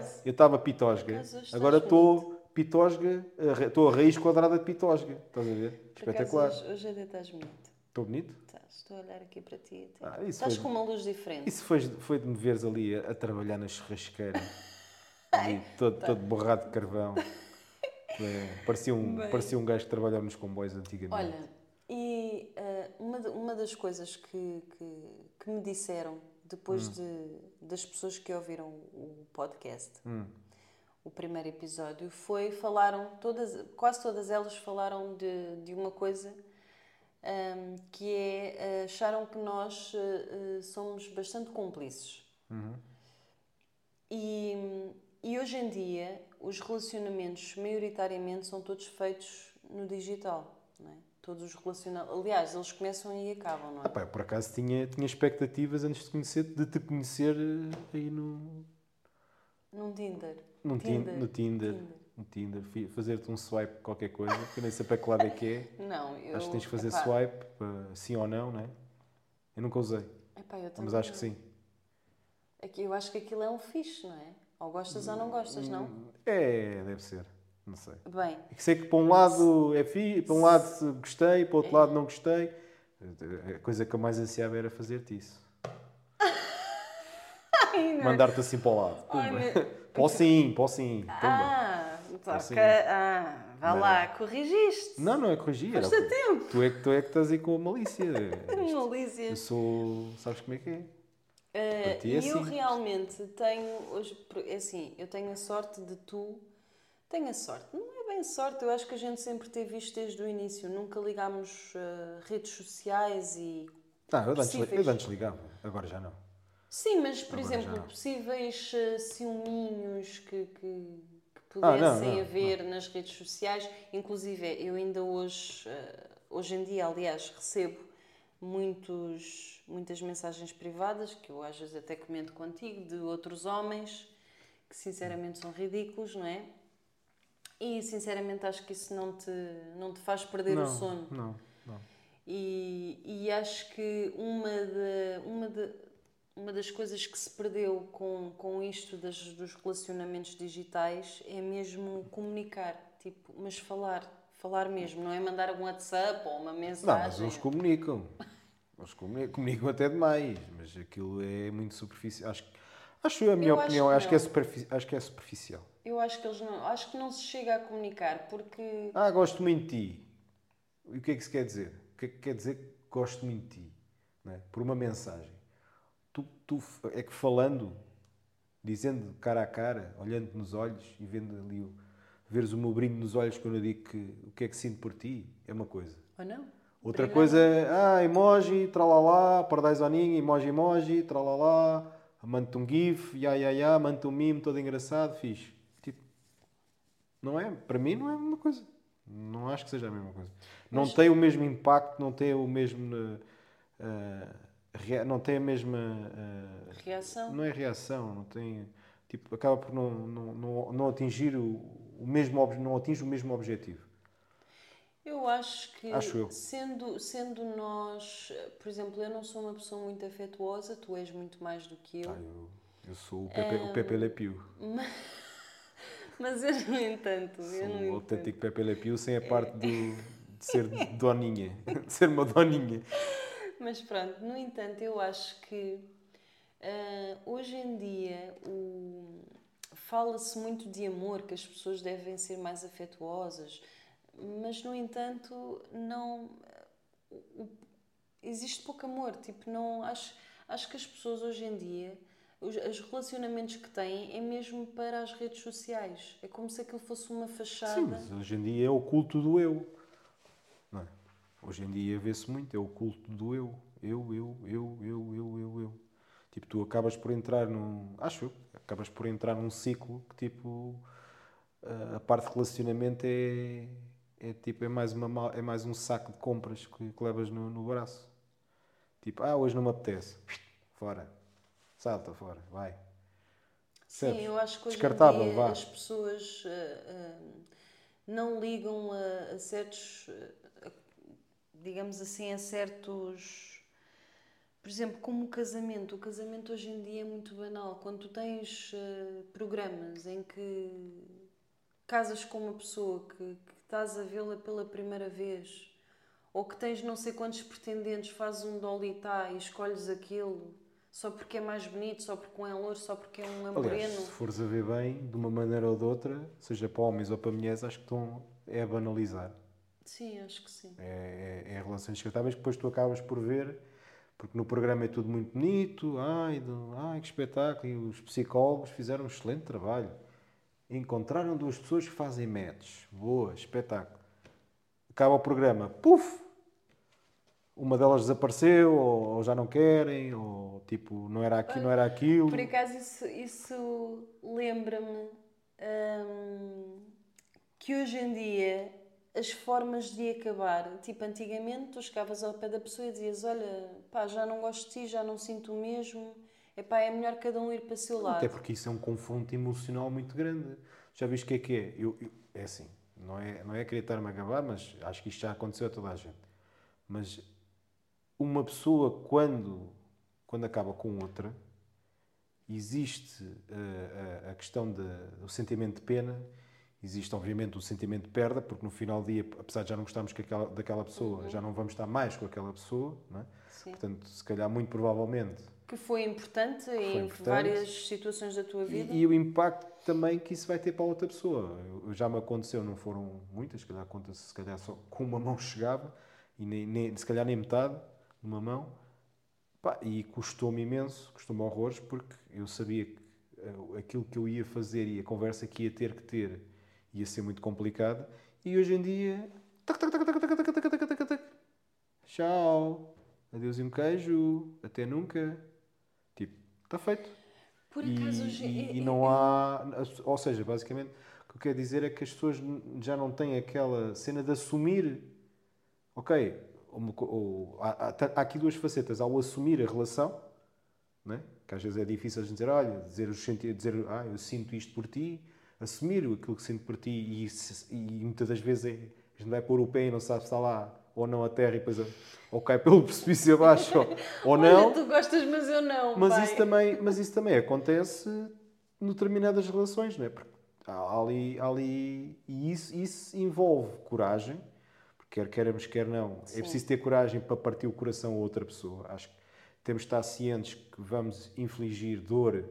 S1: eu pitosga, agora estou pitosga, estou a raiz quadrada de pitosga. Estás a ver?
S2: Por acaso,
S1: Espetacular.
S2: Hoje, hoje até estás bonito.
S1: Estou bonito?
S2: Estás, estou a olhar aqui para ti.
S1: Ah,
S2: estás
S1: foi-
S2: com uma luz diferente.
S1: Isso foi, foi de me veres ali a, a trabalhar na churrasqueira, ali, todo, todo borrado de carvão. É, parecia, um,
S2: Bem.
S1: parecia um gajo que trabalhava nos comboios antigamente.
S2: Olha, de- uma das coisas que, que, que me disseram depois de, das pessoas que ouviram o podcast, o primeiro episódio, foi falaram, todas, quase todas elas falaram de, de uma coisa ahm, que é acharam que nós ah, somos bastante cúmplices. E, e hoje em dia, os relacionamentos, maioritariamente, são todos feitos no digital? Todos os relacionamentos. Aliás, eles começam e acabam, não é?
S1: Ah, pá, por acaso tinha, tinha expectativas antes de, conhecer, de te conhecer eh, aí no,
S2: Num Tinder.
S1: no Tinder. No Tinder. No Tinder. Fazer-te um swipe qualquer coisa, que eu nem sei para que lado é que é.
S2: Não, eu.
S1: Acho que tens que fazer
S2: epá,
S1: swipe, para sim ou não, não é? Eu nunca usei,
S2: epá, eu
S1: mas
S2: também
S1: acho que sim.
S2: Eu acho que aquilo é um fixe, não é? Ou gostas ou não gostas, não?
S1: É, deve ser. Não sei.
S2: Bem,
S1: É que sei que para um lado é fi, para um lado gostei, para o outro lado não gostei. A coisa que eu mais ansiava era fazer-te isso. Mandar-te assim para o lado. Pumba.
S2: meu-
S1: Para o sim, para o sim. Tumba.
S2: Ah,
S1: Assim.
S2: toca. Ah, vá
S1: Não.
S2: lá, corrigiste.
S1: Não, não é corrigir.
S2: Foste a tempo.
S1: Tu é, que, tu é que estás aí com a malícia. Eu
S2: Malícias.
S1: sou. Sabes como é que é?
S2: Uh,
S1: é
S2: e eu
S1: simples.
S2: realmente tenho, hoje, é assim, eu tenho a sorte de tu, tenho a sorte, não é bem sorte, eu acho que a gente sempre teve isto desde o início, nunca ligámos uh, redes sociais e...
S1: Não, eu de antes, eu antes ligava, agora já não.
S2: Sim, mas, por
S1: Agora
S2: exemplo,
S1: não.
S2: possíveis uh, ciúminhos que, que, que
S1: Ah, não,
S2: pudessem
S1: não,
S2: haver nas redes sociais, inclusive eu ainda hoje, uh, hoje em dia, aliás, recebo muitos, muitas mensagens privadas, que eu às vezes até comento contigo, de outros homens que sinceramente são ridículos, não é? E sinceramente acho que isso não te, não te faz perder
S1: não,
S2: o sono.
S1: Não, não.
S2: E, e acho que uma, de, uma, de, uma das coisas que se perdeu com, com isto das, dos relacionamentos digitais é mesmo comunicar, tipo, mas falar, falar mesmo, não é mandar um WhatsApp ou uma
S1: Não,
S2: mensagem.
S1: mas uns comunicam. Uns comunicam, até demais, mas aquilo é muito superficial. Acho, acho a minha
S2: Eu
S1: opinião, acho que, é
S2: não.
S1: acho que é superficial.
S2: Eu acho que eles não, acho que não se chega a comunicar porque
S1: Ah, gosto muito de ti. E o que é que isso quer dizer? O que é que quer dizer que gosto muito de ti? É? Por uma mensagem. Tu, tu, é que falando, dizendo cara a cara, olhando nos olhos e vendo ali o, veres o meu brilho nos olhos quando eu digo que o que é que sinto por ti, é uma coisa.
S2: ou não?
S1: Outra coisa é, ah, emoji, tralalá, pardais ao ninho, emoji, emoji, tralalá, mando-te um gif, ya, ya, ya, mando-te um mimo todo engraçado, fixe. Não é, para mim não é a mesma coisa. Não acho que seja a mesma coisa. Não tem o mesmo impacto, não tem o mesmo, eh, rea- não tem a mesma, eh,
S2: Reação?
S1: não é reação, não tem, tipo, acaba por não, não, não, não atingir o, o mesmo, não atinge o mesmo objetivo.
S2: Eu acho que,
S1: Acho eu.
S2: Sendo, sendo nós, por exemplo, eu não sou uma pessoa muito afetuosa, tu és muito mais do que eu,
S1: Ah, eu, eu sou o Pepe, o Pepe Le Pew.
S2: Mas eu, no entanto, eu,
S1: Sou
S2: no entanto,
S1: autêntico Pepe Le Pew sem a parte do, de ser doninha. De ser uma doninha.
S2: mas pronto, no entanto, eu acho que ah, hoje em dia o- fala-se muito de amor, que as pessoas devem ser mais afetuosas, mas no entanto, não. o- existe pouco amor. Tipo, não acho, acho que as pessoas hoje em dia, os, os relacionamentos que têm é mesmo para as redes sociais. É como se aquilo fosse uma fachada.
S1: Sim, mas hoje em dia é o culto do eu. Não é? Hoje em dia vê-se muito, é o culto do eu. Eu, eu, eu, eu, eu, eu, eu. Tipo, tu acabas por entrar num. Acho eu, acabas por entrar num ciclo que tipo. a- parte de relacionamento é. É tipo, é mais, uma, é mais um saco de compras que, que levas no, no braço. Tipo, ah, hoje não me apetece. Fora. Salta fora, vai.
S2: Sim, eu acho que hoje
S1: Descartável,
S2: dia as pessoas ah, ah, não ligam a, a certos, a- digamos assim, a certos. Por exemplo, como o casamento. O casamento hoje em dia é muito banal. Quando tu tens programas em que casas com uma pessoa que, que estás a vê-la pela primeira vez, ou que tens não sei quantos pretendentes, fazes um dolitá e escolhes aquilo só porque é mais bonito, só porque um é louro, só porque é um é
S1: Aliás,
S2: moreno.
S1: se fores a ver bem, de uma maneira ou de outra, seja para homens ou para mulheres, acho que estão é a banalizar.
S2: Sim, acho que sim.
S1: É, é, é relações descartáveis que depois tu acabas por ver, porque no programa é tudo muito bonito, ai, do- ai que espetáculo, e os psicólogos fizeram um excelente trabalho. Encontraram duas pessoas que fazem match. Boa, espetáculo. Acaba o programa, puf! Uma delas desapareceu, ou, ou já não querem, ou tipo, não era aqui, não era aquilo.
S2: Por acaso isso, isso lembra-me hum, que hoje em dia as formas de acabar, tipo antigamente tu chegavas ao pé da pessoa e dizias, olha, pá, já não gosto de ti, já não sinto o mesmo, epá, é melhor cada um ir para o seu lado.
S1: Até porque isso é um confronto emocional muito grande. Já viste o que é que é? Eu, eu- é assim, não é, não é querer estar-me a gabar, mas acho que isto já aconteceu a toda a gente. Mas uma pessoa, quando, quando acaba com outra, existe eh, a, a questão do sentimento de pena, existe obviamente o sentimento de perda, porque no final do dia, apesar de já não gostarmos que aquela- daquela pessoa, já não vamos estar mais com aquela pessoa, é? Portanto, se calhar, muito provavelmente,
S2: Que foi importante em
S1: importante.
S2: várias situações da tua vida.
S1: E, e o impacto também que isso vai ter para a outra pessoa. Eu- já me aconteceu, não foram muitas, se calhar conta-se, se calhar só com uma mão chegava, e nem, nem- se calhar nem metade, numa mão. Pá, e custou-me imenso, custou-me horrores, porque eu sabia que eh, aquilo que eu ia fazer e a conversa que ia ter que ter ia ser muito complicada. E hoje em dia, tac, tac, tac, tac, tac, tac, tac, tac, tac, tchau, adeus e um queijo, até nunca. Tipo, está feito.
S2: Por
S1: E,
S2: acaso hoje
S1: e- e
S2: é-
S1: não há. Ou seja, basicamente, o que eu quero dizer é que as pessoas já não têm aquela cena de assumir. Ok, ou- há, há- aqui duas facetas. Há o assumir a relação, né? que às vezes é difícil a gente dizer, olha, dizer, dizer ah, eu sinto isto por ti, assumir aquilo que sinto por ti e, e muitas das vezes é, a gente vai pôr o pé e não sabe se está lá ou não a terra e depois ou cai pelo precipício abaixo ou, ou não.
S2: Olha, tu gostas, mas eu não.
S1: Mas
S2: pai.
S1: isso, também, mas isso também acontece em determinadas relações, não é? Porque há ali, há ali e isso, isso envolve coragem, quer queiramos, quer não,
S2: Sim.
S1: é preciso ter coragem para partir o coração a outra pessoa. Acho que temos de estar cientes que vamos infligir dor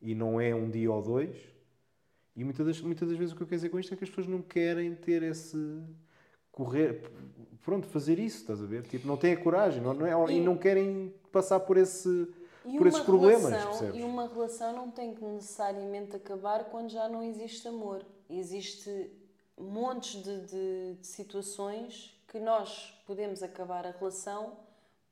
S1: e não é um dia ou dois. E muitas das, muitas das vezes o que eu quero dizer com isto é que as pessoas não querem ter esse correr, pronto, fazer isso, estás a ver? Tipo, não têm a coragem não, não é, e,
S2: E-
S1: não querem passar por esse por esses problemas,
S2: relação-
S1: percebes?
S2: E uma relação não tem que necessariamente acabar quando já não existe amor. Existe montes de, de- de situações que nós podemos acabar a relação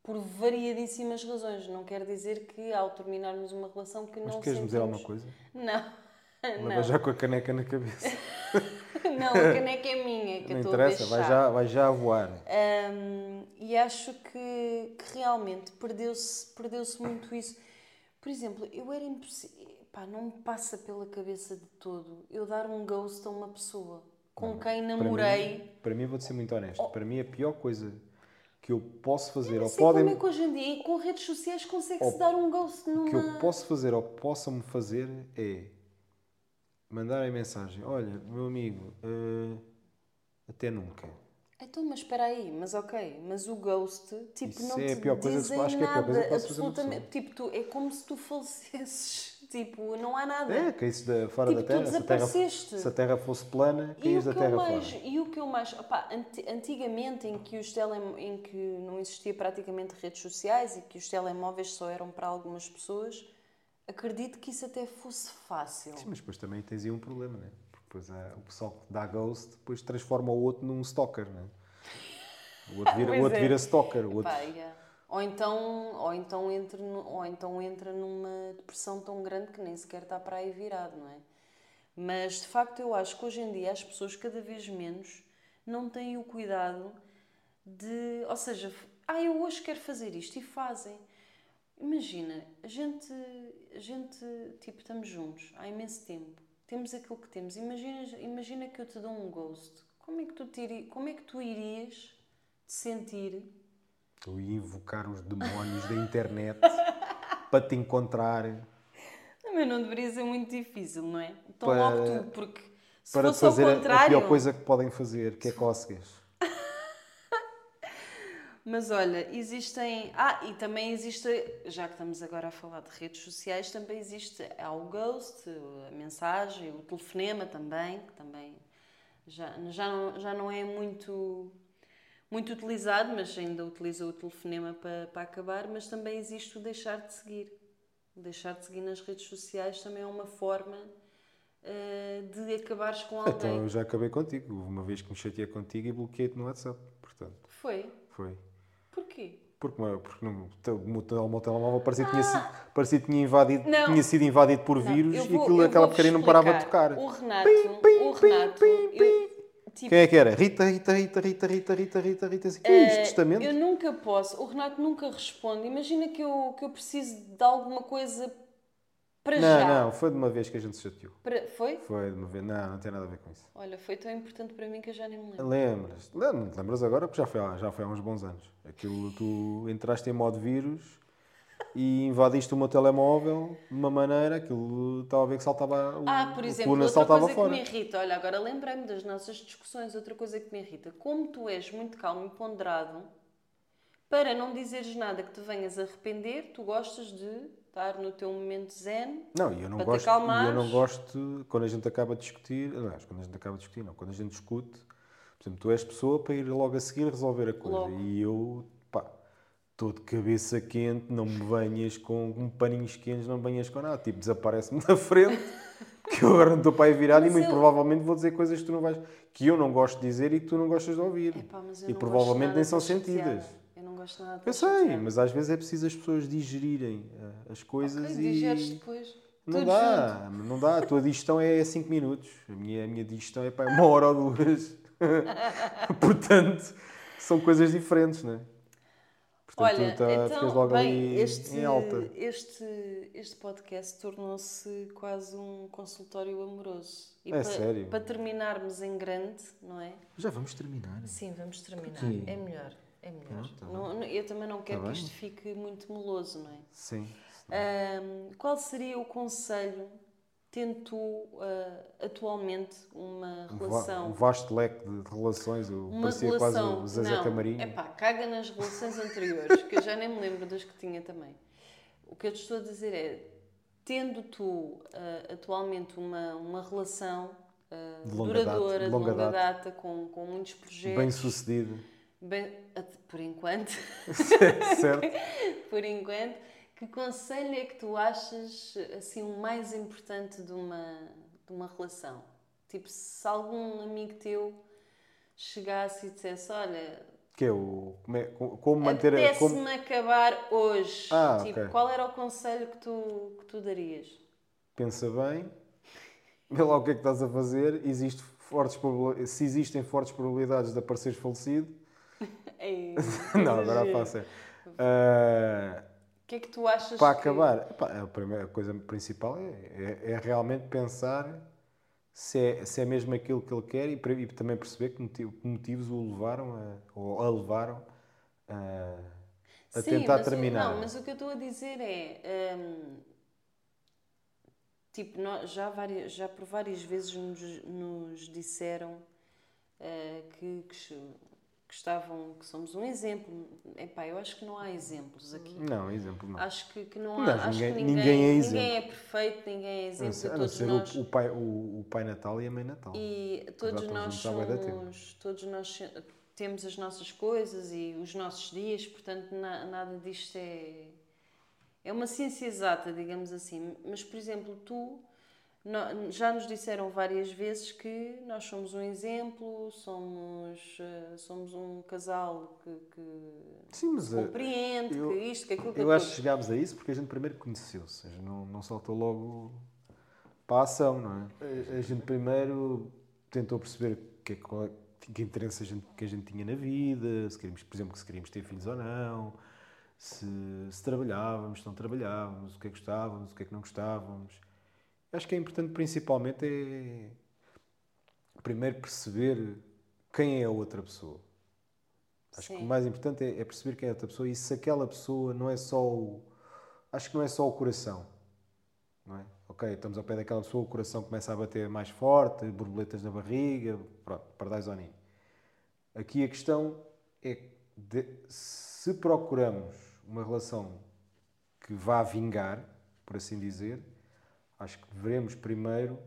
S2: por variadíssimas razões. Não quer dizer que ao terminarmos uma relação que
S1: Mas
S2: não
S1: dizer
S2: sentimos-
S1: alguma coisa?
S2: Não.
S1: Leva
S2: Não.
S1: já com a caneca na cabeça.
S2: não, a caneca é minha, que
S1: não
S2: eu estou a
S1: interessa, vai já, vai já a voar.
S2: Um, e acho que, que realmente perdeu-se perdeu muito isso. Por exemplo, eu era impossível. Pá, não me passa pela cabeça de todo eu dar um ghost a uma pessoa com quem
S1: Para
S2: namorei.
S1: mim, para mim, vou-te ser muito honesto. Para mim, a pior coisa que eu posso fazer, ou
S2: sei
S1: podem,
S2: como é que hoje em dia, com redes sociais, consegue-se
S1: Ou-
S2: dar um ghost
S1: o
S2: numa.
S1: que eu posso fazer ou possam-me fazer é mandarem mensagem: Olha, meu amigo, eh, até nunca.
S2: Então, mas espera aí, mas ok, mas o ghost, tipo,
S1: Isso
S2: não
S1: é
S2: te
S1: a pior coisa que-
S2: dizem
S1: acho que é a pior coisa que posso fazer a
S2: absolutamente. Tipo, tu, é como se tu falecesses. Tipo, não há nada.
S1: É, caísse da, fora
S2: Tipo,
S1: da
S2: tu
S1: Terra. Se a terra.
S2: desapareceste.
S1: Se a Terra fosse plana,
S2: E o,
S1: da Terra
S2: mais,
S1: fora.
S2: e o que eu mais. opá, anti- antigamente, em que, os tele, em que não existia praticamente redes sociais e que os telemóveis só eram para algumas pessoas, acredito que isso até fosse fácil.
S1: Sim, mas depois também tens aí um problema, né? Porque depois há- o pessoal que dá ghost depois transforma o outro num stalker, né? O outro vira, o outro
S2: é.
S1: vira stalker. O outro...
S2: Pá, yeah. Ou então, ou, então entra, ou então entra numa depressão tão grande que nem sequer está para aí virado, não é? Mas de facto eu acho que hoje em dia as pessoas cada vez menos não têm o cuidado de. Ou seja, ah, eu hoje quero fazer isto e fazem. Imagina, a gente, a gente tipo, estamos juntos há imenso tempo, temos aquilo que temos. Imagina, imagina que eu te dou um ghost. Como é que tu, te como é que tu irias te sentir
S1: Eu ia invocar os demónios da internet para te encontrar,
S2: Também não deveria ser muito difícil, não é? Então
S1: Para-
S2: logo tu, porque se
S1: para
S2: fosse ao
S1: fazer a- a
S2: contrário.
S1: pior coisa que podem fazer, que é cócegas.
S2: Mas olha, existem. Ah, e também existe, já que estamos agora a falar de redes sociais, também existe há o Ghost, a mensagem, o telefonema também, que também já, já, não, já não é muito, muito utilizado, mas ainda utiliza o telefonema para, para acabar, mas também existe o deixar de seguir. O deixar de seguir nas redes sociais também é uma forma eh, de acabares com alguém.
S1: Então eu já acabei contigo. Houve uma vez que me chateei contigo e bloqueei-te no WhatsApp. Portanto,
S2: Foi?
S1: foi.
S2: Porquê?
S1: Porque, porque no, o teu- o meu telemóvel parecia que tinha, sido, parecia que tinha, invadido,
S2: Ah! Não.
S1: tinha sido invadido por
S2: Não,
S1: vírus
S2: eu
S1: e
S2: vou-
S1: aquilo, aquela porcaria não parava de tocar.
S2: O Renato, o Renato, eu, tipo,
S1: Quem é que era? Rita, Rita, Rita, Rita, Rita, Rita, Rita, Rita. O que é isto?
S2: eh,
S1: Testamento?
S2: eu nunca posso, o Renato nunca responde. Imagina que eu, que eu preciso de alguma coisa para
S1: Não,
S2: já.
S1: não, foi de uma vez que a gente se chateou.
S2: Para- foi?
S1: Foi de uma vez. Não, não tem nada a ver com isso.
S2: Olha, foi tão importante para mim que eu já nem me lembro.
S1: Lembras? Não, não te lembras agora porque já foi, há- já foi há uns bons anos. Aquilo tu entraste em modo vírus e invadiste o meu telemóvel de uma maneira, aquilo estava a ver que saltava o,
S2: Ah, por exemplo, outra
S1: saltava
S2: coisa
S1: fora.
S2: que me irrita, olha, agora lembrei-me das nossas discussões, outra coisa que me irrita, como tu és muito calmo e ponderado, para não dizeres nada que te venhas a arrepender, tu gostas de estar no teu momento zen.
S1: Não, eu não
S2: Para te
S1: gosto, e
S2: acalmares.
S1: eu não gosto quando a gente acaba de discutir, aliás, quando a gente acaba de discutir, não, quando a gente discute, por exemplo, tu és pessoa para ir logo a seguir resolver a coisa
S2: Logo.
S1: e eu, estou de cabeça quente, não me venhas com, com paninhos quentes, não me venhas com nada, tipo, desaparece-me da frente, que eu agora não estou para aí virado e muito
S2: eu-
S1: provavelmente vou dizer coisas que tu não vais, que eu não gosto de dizer e que tu não gostas de ouvir.
S2: Epá,
S1: e provavelmente nem são sentidas.
S2: Eu não gosto nada de
S1: Eu sei,
S2: chateada.
S1: mas às vezes é preciso as pessoas digerirem eh, as coisas
S2: Ok,
S1: e...
S2: digeres depois.
S1: Não
S2: Tudo
S1: dá, não dá. A tua digestão é 5 minutos. A minha, a minha digestão é pá, uma hora ou duas. Portanto, são coisas diferentes, não é? Portanto,
S2: Olha,
S1: tu tá-
S2: então,
S1: ficas logo
S2: bem,
S1: ali
S2: este,
S1: em alta.
S2: Este, este podcast tornou-se quase um consultório amoroso. E
S1: É
S2: pa-
S1: sério?
S2: Para terminarmos em grande, não é?
S1: Já vamos terminar.
S2: Sim, vamos terminar.
S1: Sim.
S2: É melhor. É melhor.
S1: Ah, tá
S2: Não- eu também não quero
S1: Tá
S2: que
S1: bem.
S2: isto fique muito meloso, não é?
S1: Sim.
S2: Ahm, qual seria o conselho, tendo tu ah, atualmente uma
S1: Um,
S2: relação?
S1: um vasto leque de relações. Eu
S2: uma
S1: parecia
S2: relação.
S1: quase o Zezé
S2: não,
S1: Camarinho.
S2: Epá, caga nas relações anteriores, que eu já nem me lembro das que tinha também. O que eu te estou a dizer é, tendo tu ah, atualmente uma, uma relação ah,
S1: De longa data,
S2: duradoura,
S1: de longa data.
S2: data, com, com muitos projetos,
S1: Bem sucedido.
S2: bem- por enquanto,
S1: certo?
S2: por enquanto, que conselho é que tu achas assim o mais importante de uma, de uma relação? Tipo, se algum amigo teu chegasse e dissesse, olha,
S1: Que é o. Como, é- co- como manter a. Como,
S2: acabar hoje.
S1: Ah,
S2: tipo,
S1: ok.
S2: qual era o conselho que tu, que tu darias?
S1: pensa bem, vê lá o que é que estás a fazer. Existe fortes se existem fortes probabilidades de apareceres falecido.
S2: Ei,
S1: Não, agora
S2: exagero.
S1: faça.
S2: O que é que tu achas
S1: para
S2: que-
S1: acabar, a primeira coisa principal é, é- é realmente pensar se é, se é mesmo aquilo que ele quer e, e também perceber que que motivos o levaram a, ou a levaram a, a
S2: Sim,
S1: tentar
S2: mas o-
S1: terminar.
S2: não, mas o que eu estou a dizer é. hum, tipo, nós já, várias, já por várias vezes nos, nos disseram eh, que, que que estavam, que somos um exemplo. Epá, eu acho que não há exemplos aqui.
S1: Não, exemplo não.
S2: Acho que, que não há.
S1: Aliás,
S2: acho
S1: ninguém-
S2: que
S1: ninguém
S2: ninguém,
S1: é
S2: ninguém
S1: exemplo.
S2: é perfeito, ninguém é
S1: não
S2: exemplo.
S1: a não ser
S2: nós.
S1: o, o pai, o, o pai Natal e a mãe Natal.
S2: E todos nós somos, todos nós temos as nossas coisas e os nossos dias, portanto na- nada disto é é uma ciência exata, digamos assim. Mas por exemplo, tu já nos disseram várias vezes que nós somos um exemplo, somos eh, somos um casal que, que
S1: Sim, mas eh,
S2: compreende,
S1: eu-
S2: que isto, que aquilo, que
S1: eu acho que chegámos a isso porque a gente primeiro conheceu, ou seja, não, não saltou logo para a ação, não é? A, a gente primeiro tentou perceber que, qual é- que interesse a gente, que a gente tinha na vida, se queríamos, por exemplo, se queríamos ter filhos ou não, se, se trabalhávamos, se não trabalhávamos, o que é que gostávamos, o que é que não gostávamos. Acho que é importante principalmente é primeiro perceber quem é a outra pessoa. Acho que
S2: Sim.
S1: o mais importante é, é perceber quem é a outra pessoa e se aquela pessoa não é só o. Acho que não é só o coração. Não é? Ok, estamos ao pé daquela pessoa, o coração começa a bater mais forte, borboletas na barriga, pronto, pardais ao ninho. Aqui a questão é de- se procuramos uma relação que vá vingar, por assim dizer, acho que devemos primeiro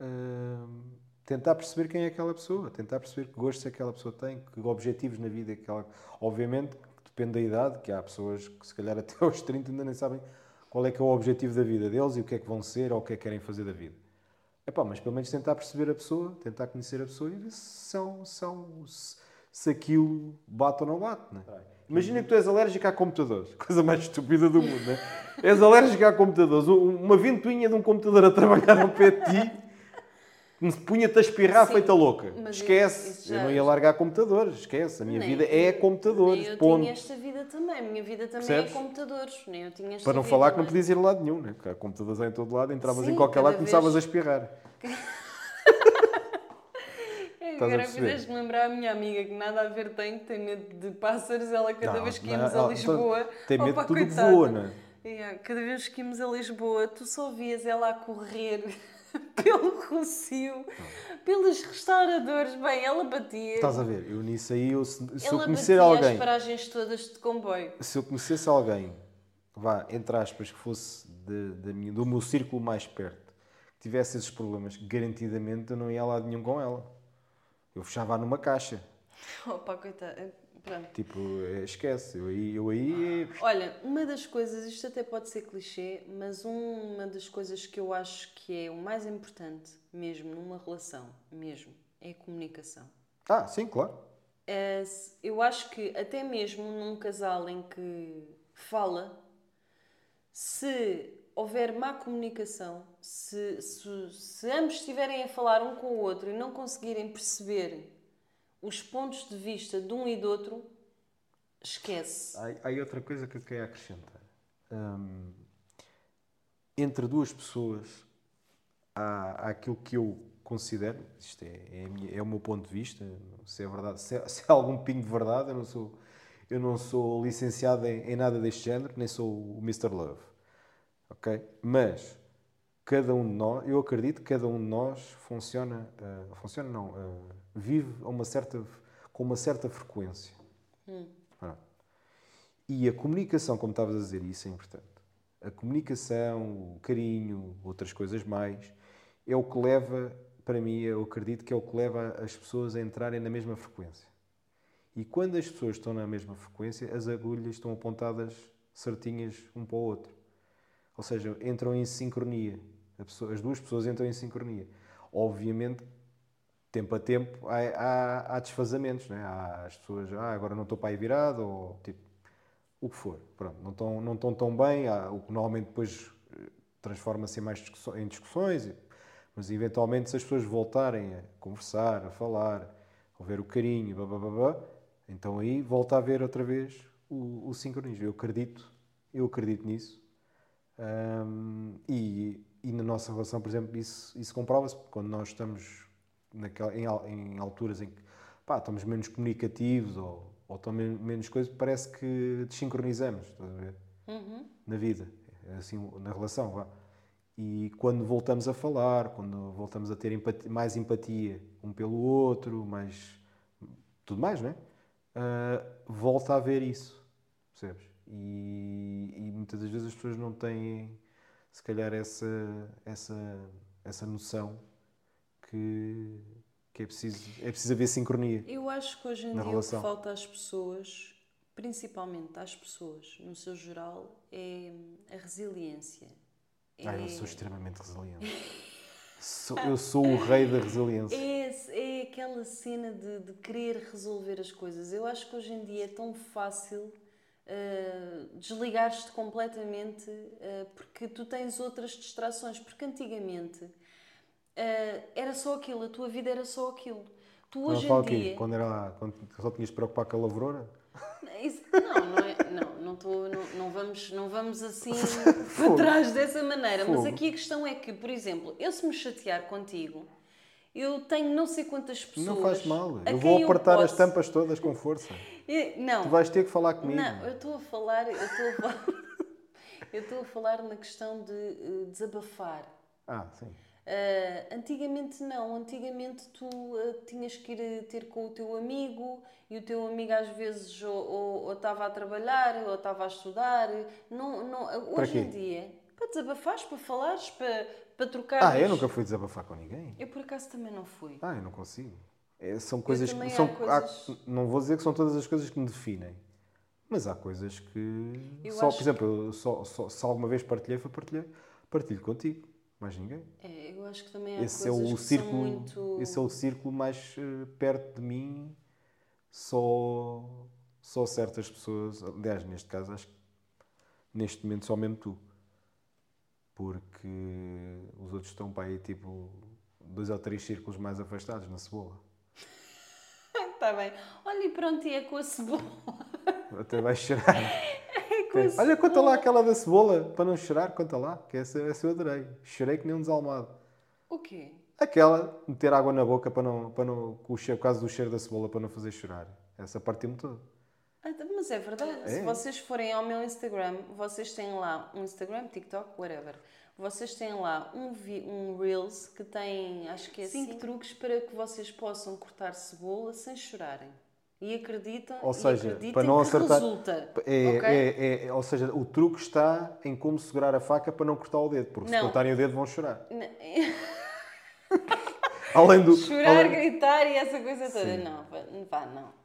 S1: hum, tentar perceber quem é aquela pessoa, tentar perceber que gostos aquela pessoa tem, que objetivos na vida é que ela. Obviamente depende da idade, que há pessoas que se calhar até aos 30 ainda nem sabem qual é que é o objetivo da vida deles e o que é que vão ser ou o que é que querem fazer da vida. Epá, mas pelo menos tentar perceber a pessoa, tentar conhecer a pessoa e ver se, são, são, se, se aquilo bate ou não bate. Né? Imagina que tu és alérgico a computadores. Coisa mais estúpida do mundo, né? És alérgico a computadores. Um- Uma ventoinha de um computador a trabalhar ao pé de ti punha-te a espirrar
S2: Sim,
S1: feita louca. Esquece.
S2: isso já-
S1: Eu não ia largar computadores. Esquece. A minha
S2: Nem-
S1: vida é computadores.
S2: Eu
S1: ponto.
S2: tinha esta vida também. A minha vida também
S1: Percebes?
S2: é computadores. Nem eu tinha esta
S1: Para não falar que não
S2: é?
S1: podias ir a lado nenhum, né? Porque há computadores em todo lado, entravas
S2: Sim,
S1: em qualquer lado e começavas
S2: vez-
S1: a espirrar. Estás a
S2: Agora
S1: perceber?
S2: fizeste-me lembrar a minha amiga que nada a ver tem, que tem medo de pássaros. Ela, cada
S1: Não,
S2: vez que
S1: não,
S2: íamos
S1: ela-
S2: a Lisboa.
S1: tem medo
S2: opa,
S1: de tudo que
S2: coitada.
S1: voa, não é?
S2: Yeah, cada vez que íamos a Lisboa, tu só vias ela a correr pelo Rocio, pelos restauradores. Bem, ela batia.
S1: Estás a ver? Eu nisso aí, eu, se, se eu conhecer alguém,
S2: as paragens todas de comboio.
S1: se eu conhecesse alguém, vá, entre aspas, que fosse de, da minha- do meu círculo mais perto, que tivesse esses problemas, garantidamente eu não ia a lado nenhum com ela. Eu fechava numa caixa.
S2: Opa, coitada. Pronto.
S1: Tipo, eh, esquece. Eu aí, eu aí
S2: Olha, uma das coisas, isto até pode ser clichê, mas uma das coisas que eu acho que é o mais importante, mesmo numa relação, mesmo, é a comunicação.
S1: Ah, sim, claro.
S2: É, eu acho que até mesmo num casal em que fala, se houver má comunicação, se, se, se ambos estiverem a falar um com o outro e não conseguirem perceber os pontos de vista de um e do outro, esquece.
S1: Há, há outra coisa que eu queria acrescentar. Hum, entre duas pessoas há, há aquilo que eu considero, isto é, é, minha- é o meu ponto de vista, se é verdade, se, é- se há algum pingo de verdade, eu não sou, eu não sou licenciado em, em nada deste género, nem sou o Mr. Love. Ok? Mas cada um de nós, eu acredito que cada um de nós funciona, ah, funciona não, ah, vive a uma certa, com uma certa frequência. Pronto. E a comunicação, como estavas a dizer, isso é importante. A comunicação, o carinho, outras coisas mais, é o que leva, para mim, eu acredito que é o que leva as pessoas a entrarem na mesma frequência. E quando as pessoas estão na mesma frequência, as agulhas estão apontadas certinhas um para o outro. Ou seja, entram em sincronia. As duas pessoas entram em sincronia. Obviamente, tempo a tempo, há, há, há desfazamentos, né? há as pessoas, ah, agora não estou para aí virado, ou tipo, o que for. Pronto, não estão, não estão tão bem, há, o que normalmente depois eh, transforma-se em mais discussões, em discussões, mas eventualmente se as pessoas voltarem a conversar, a falar, a ver o carinho, blá, blá, blá, blá, então aí volta a haver outra vez o, o sincronismo. Eu acredito, eu acredito nisso. Hum, e, e na nossa relação, por exemplo, isso, isso comprova-se quando nós estamos naquela, em, em alturas em que pá, estamos menos comunicativos ou, ou estamos men- menos coisas, parece que desincronizamos, estás a ver? Na vida, assim, na relação, vá. E quando voltamos a falar, quando voltamos a ter empati- mais empatia um pelo outro, mais tudo mais, não é? Ah, volta a haver isso, percebes? E, e muitas das vezes as pessoas não têm, se calhar, essa, essa, essa noção que, que é, preciso, é preciso haver sincronia.
S2: Eu acho que hoje em dia
S1: relação.
S2: o que falta às pessoas, principalmente às pessoas, no seu geral, é a resiliência. É,
S1: Ah, eu sou extremamente resiliente. Sou- eu sou o rei da resiliência.
S2: é, é aquela cena de, de querer resolver as coisas. Eu acho que hoje em dia é tão fácil ah, desligares-te completamente ah, porque tu tens outras distrações. Porque antigamente ah, era só aquilo, a tua vida era só aquilo. Tu
S1: Não
S2: hoje em
S1: aqui,
S2: dia.
S1: quando, era, quando só tinhas de preocupar com a lavroura?
S2: Isso- não, não, é, não, não, tô, não, não vamos, não vamos assim para trás dessa maneira. Mas
S1: Fogo.
S2: aqui a questão é que, por exemplo, eu se me chatear contigo, eu tenho não sei quantas pessoas.
S1: Não faz mal. Eu vou apertar as
S2: posso-
S1: tampas todas com força.
S2: Não,
S1: Tu vais ter que falar comigo.
S2: não, eu estou a falar, eu estou a falar, eu estou a falar na questão de eh, desabafar.
S1: Ah, sim.
S2: Ah, antigamente não, antigamente tu ah, tinhas que ir eh, ter com o teu amigo e o teu amigo às vezes ou- estava a trabalhar ou estava a estudar. Não, não, hoje em dia, para desabafares, para falares, para, para trocar.
S1: Ah, eu nunca fui desabafar com ninguém.
S2: Eu por acaso também não fui.
S1: Ah, eu não consigo. É, são coisas que.
S2: há
S1: São,
S2: coisas-
S1: há- não vou dizer que são todas as coisas que me definem. Mas há coisas que.
S2: Eu
S1: Só, por exemplo, eu só, só- se alguma vez partilhei, foi partilhei. Partilho contigo. Mais ninguém.
S2: É, eu acho que também há
S1: Esse é
S2: coisas
S1: o
S2: que
S1: círculo.
S2: muito.
S1: Esse é o círculo mais eh, perto de mim. Só. só certas pessoas, aliás, neste caso, acho que neste momento só mesmo tu. Porque os outros estão para aí tipo dois ou três círculos mais afastados na cebola.
S2: Está bem. Olha, e pronto, e é com a cebola.
S1: Até vais chorar.
S2: É com a
S1: Olha, conta lá aquela da cebola, para não chorar, conta lá, que essa, essa eu adorei. Chorei que nem um desalmado.
S2: O quê?
S1: Aquela, meter água na boca para não, para não, com o cheiro, por causa do cheiro da cebola, para não fazer chorar. Essa partiu-me toda.
S2: Ah, tá, Mas é verdade. Se
S1: É.
S2: vocês forem ao meu Instagram, vocês têm lá um Instagram, TikTok, whatever. Vocês têm lá um, vi- um Reels que tem, acho que é 5 truques para que vocês possam cortar cebola sem chorarem. E acreditam,
S1: Ou
S2: e
S1: seja,
S2: acreditem
S1: para não
S2: que
S1: acertar.
S2: resulta.
S1: É,
S2: ok?
S1: é, é- ou seja, o truque está em como segurar a faca para não cortar o dedo, porque se
S2: Não.
S1: cortarem o dedo vão chorar. Além do.
S2: Chorar,
S1: além-
S2: gritar e essa coisa toda.
S1: Sim.
S2: Não, vá, não.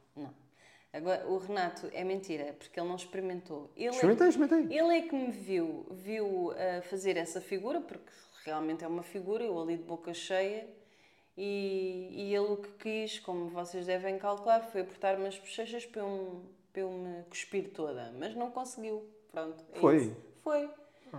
S2: Agora, o Renato é mentira, porque ele não experimentou. Ele
S1: Experimentei,
S2: é,
S1: experimentei.
S2: Ele é que me viu, viu a fazer essa figura, porque realmente é uma figura, eu ali de boca cheia, e, e ele o que quis, como vocês devem calcular, foi apertar-me as bochechas para eu, para eu me cuspir toda, mas não conseguiu. Pronto. é
S1: Foi?
S2: isso. Foi.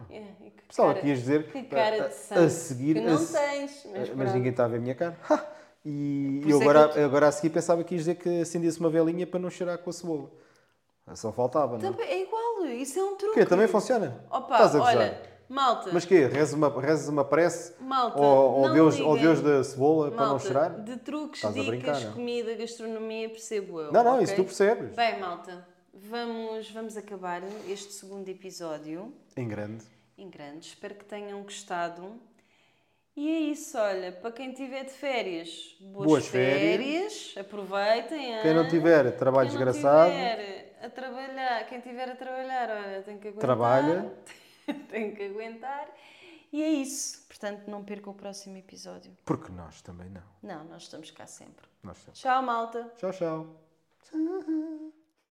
S2: É, e que
S1: Pensava
S2: cara-
S1: que ias dizer
S2: que
S1: a-
S2: cara
S1: a-
S2: de
S1: a seguir-
S2: Que
S1: a
S2: não
S1: se-
S2: tens, mas,
S1: Mas, ninguém está a ver a minha cara. Ha! E eu
S2: é
S1: agora,
S2: que
S1: agora a seguir pensava que ias dizer que acendia-se uma velinha para não chorar com a cebola. Só faltava, não é?
S2: É igual, isso é um
S1: O
S2: truque.
S1: quê? Também funciona?
S2: Opa,
S1: Estás a gozar?
S2: olha, malta,
S1: Mas quê? Rezes uma, rezes uma prece
S2: Malta,
S1: ao, ao
S2: não
S1: Deus, ao
S2: liguem.
S1: Deus da cebola para não
S2: malta,
S1: chorar?
S2: de truques,
S1: Estás
S2: dicas,
S1: não?
S2: comida, gastronomia, percebo eu.
S1: Não, não,
S2: ok?
S1: isso tu percebes.
S2: Bem, malta, vamos, vamos acabar este segundo episódio
S1: Em grande.
S2: em grande. Espero que tenham gostado. E é isso, olha, para quem estiver de férias, boas,
S1: Boas
S2: férias. aproveitem.
S1: Quem não tiver trabalho
S2: Quem não
S1: desgraçado.
S2: tiver a trabalhar, quem estiver a trabalhar, olha, tem que aguentar.
S1: Trabalha.
S2: tem que aguentar. E é isso. Portanto, não perca o próximo episódio.
S1: Porque nós também não.
S2: Não, nós estamos cá sempre.
S1: Nós sempre.
S2: Tchau, malta.
S1: Tchau, tchau.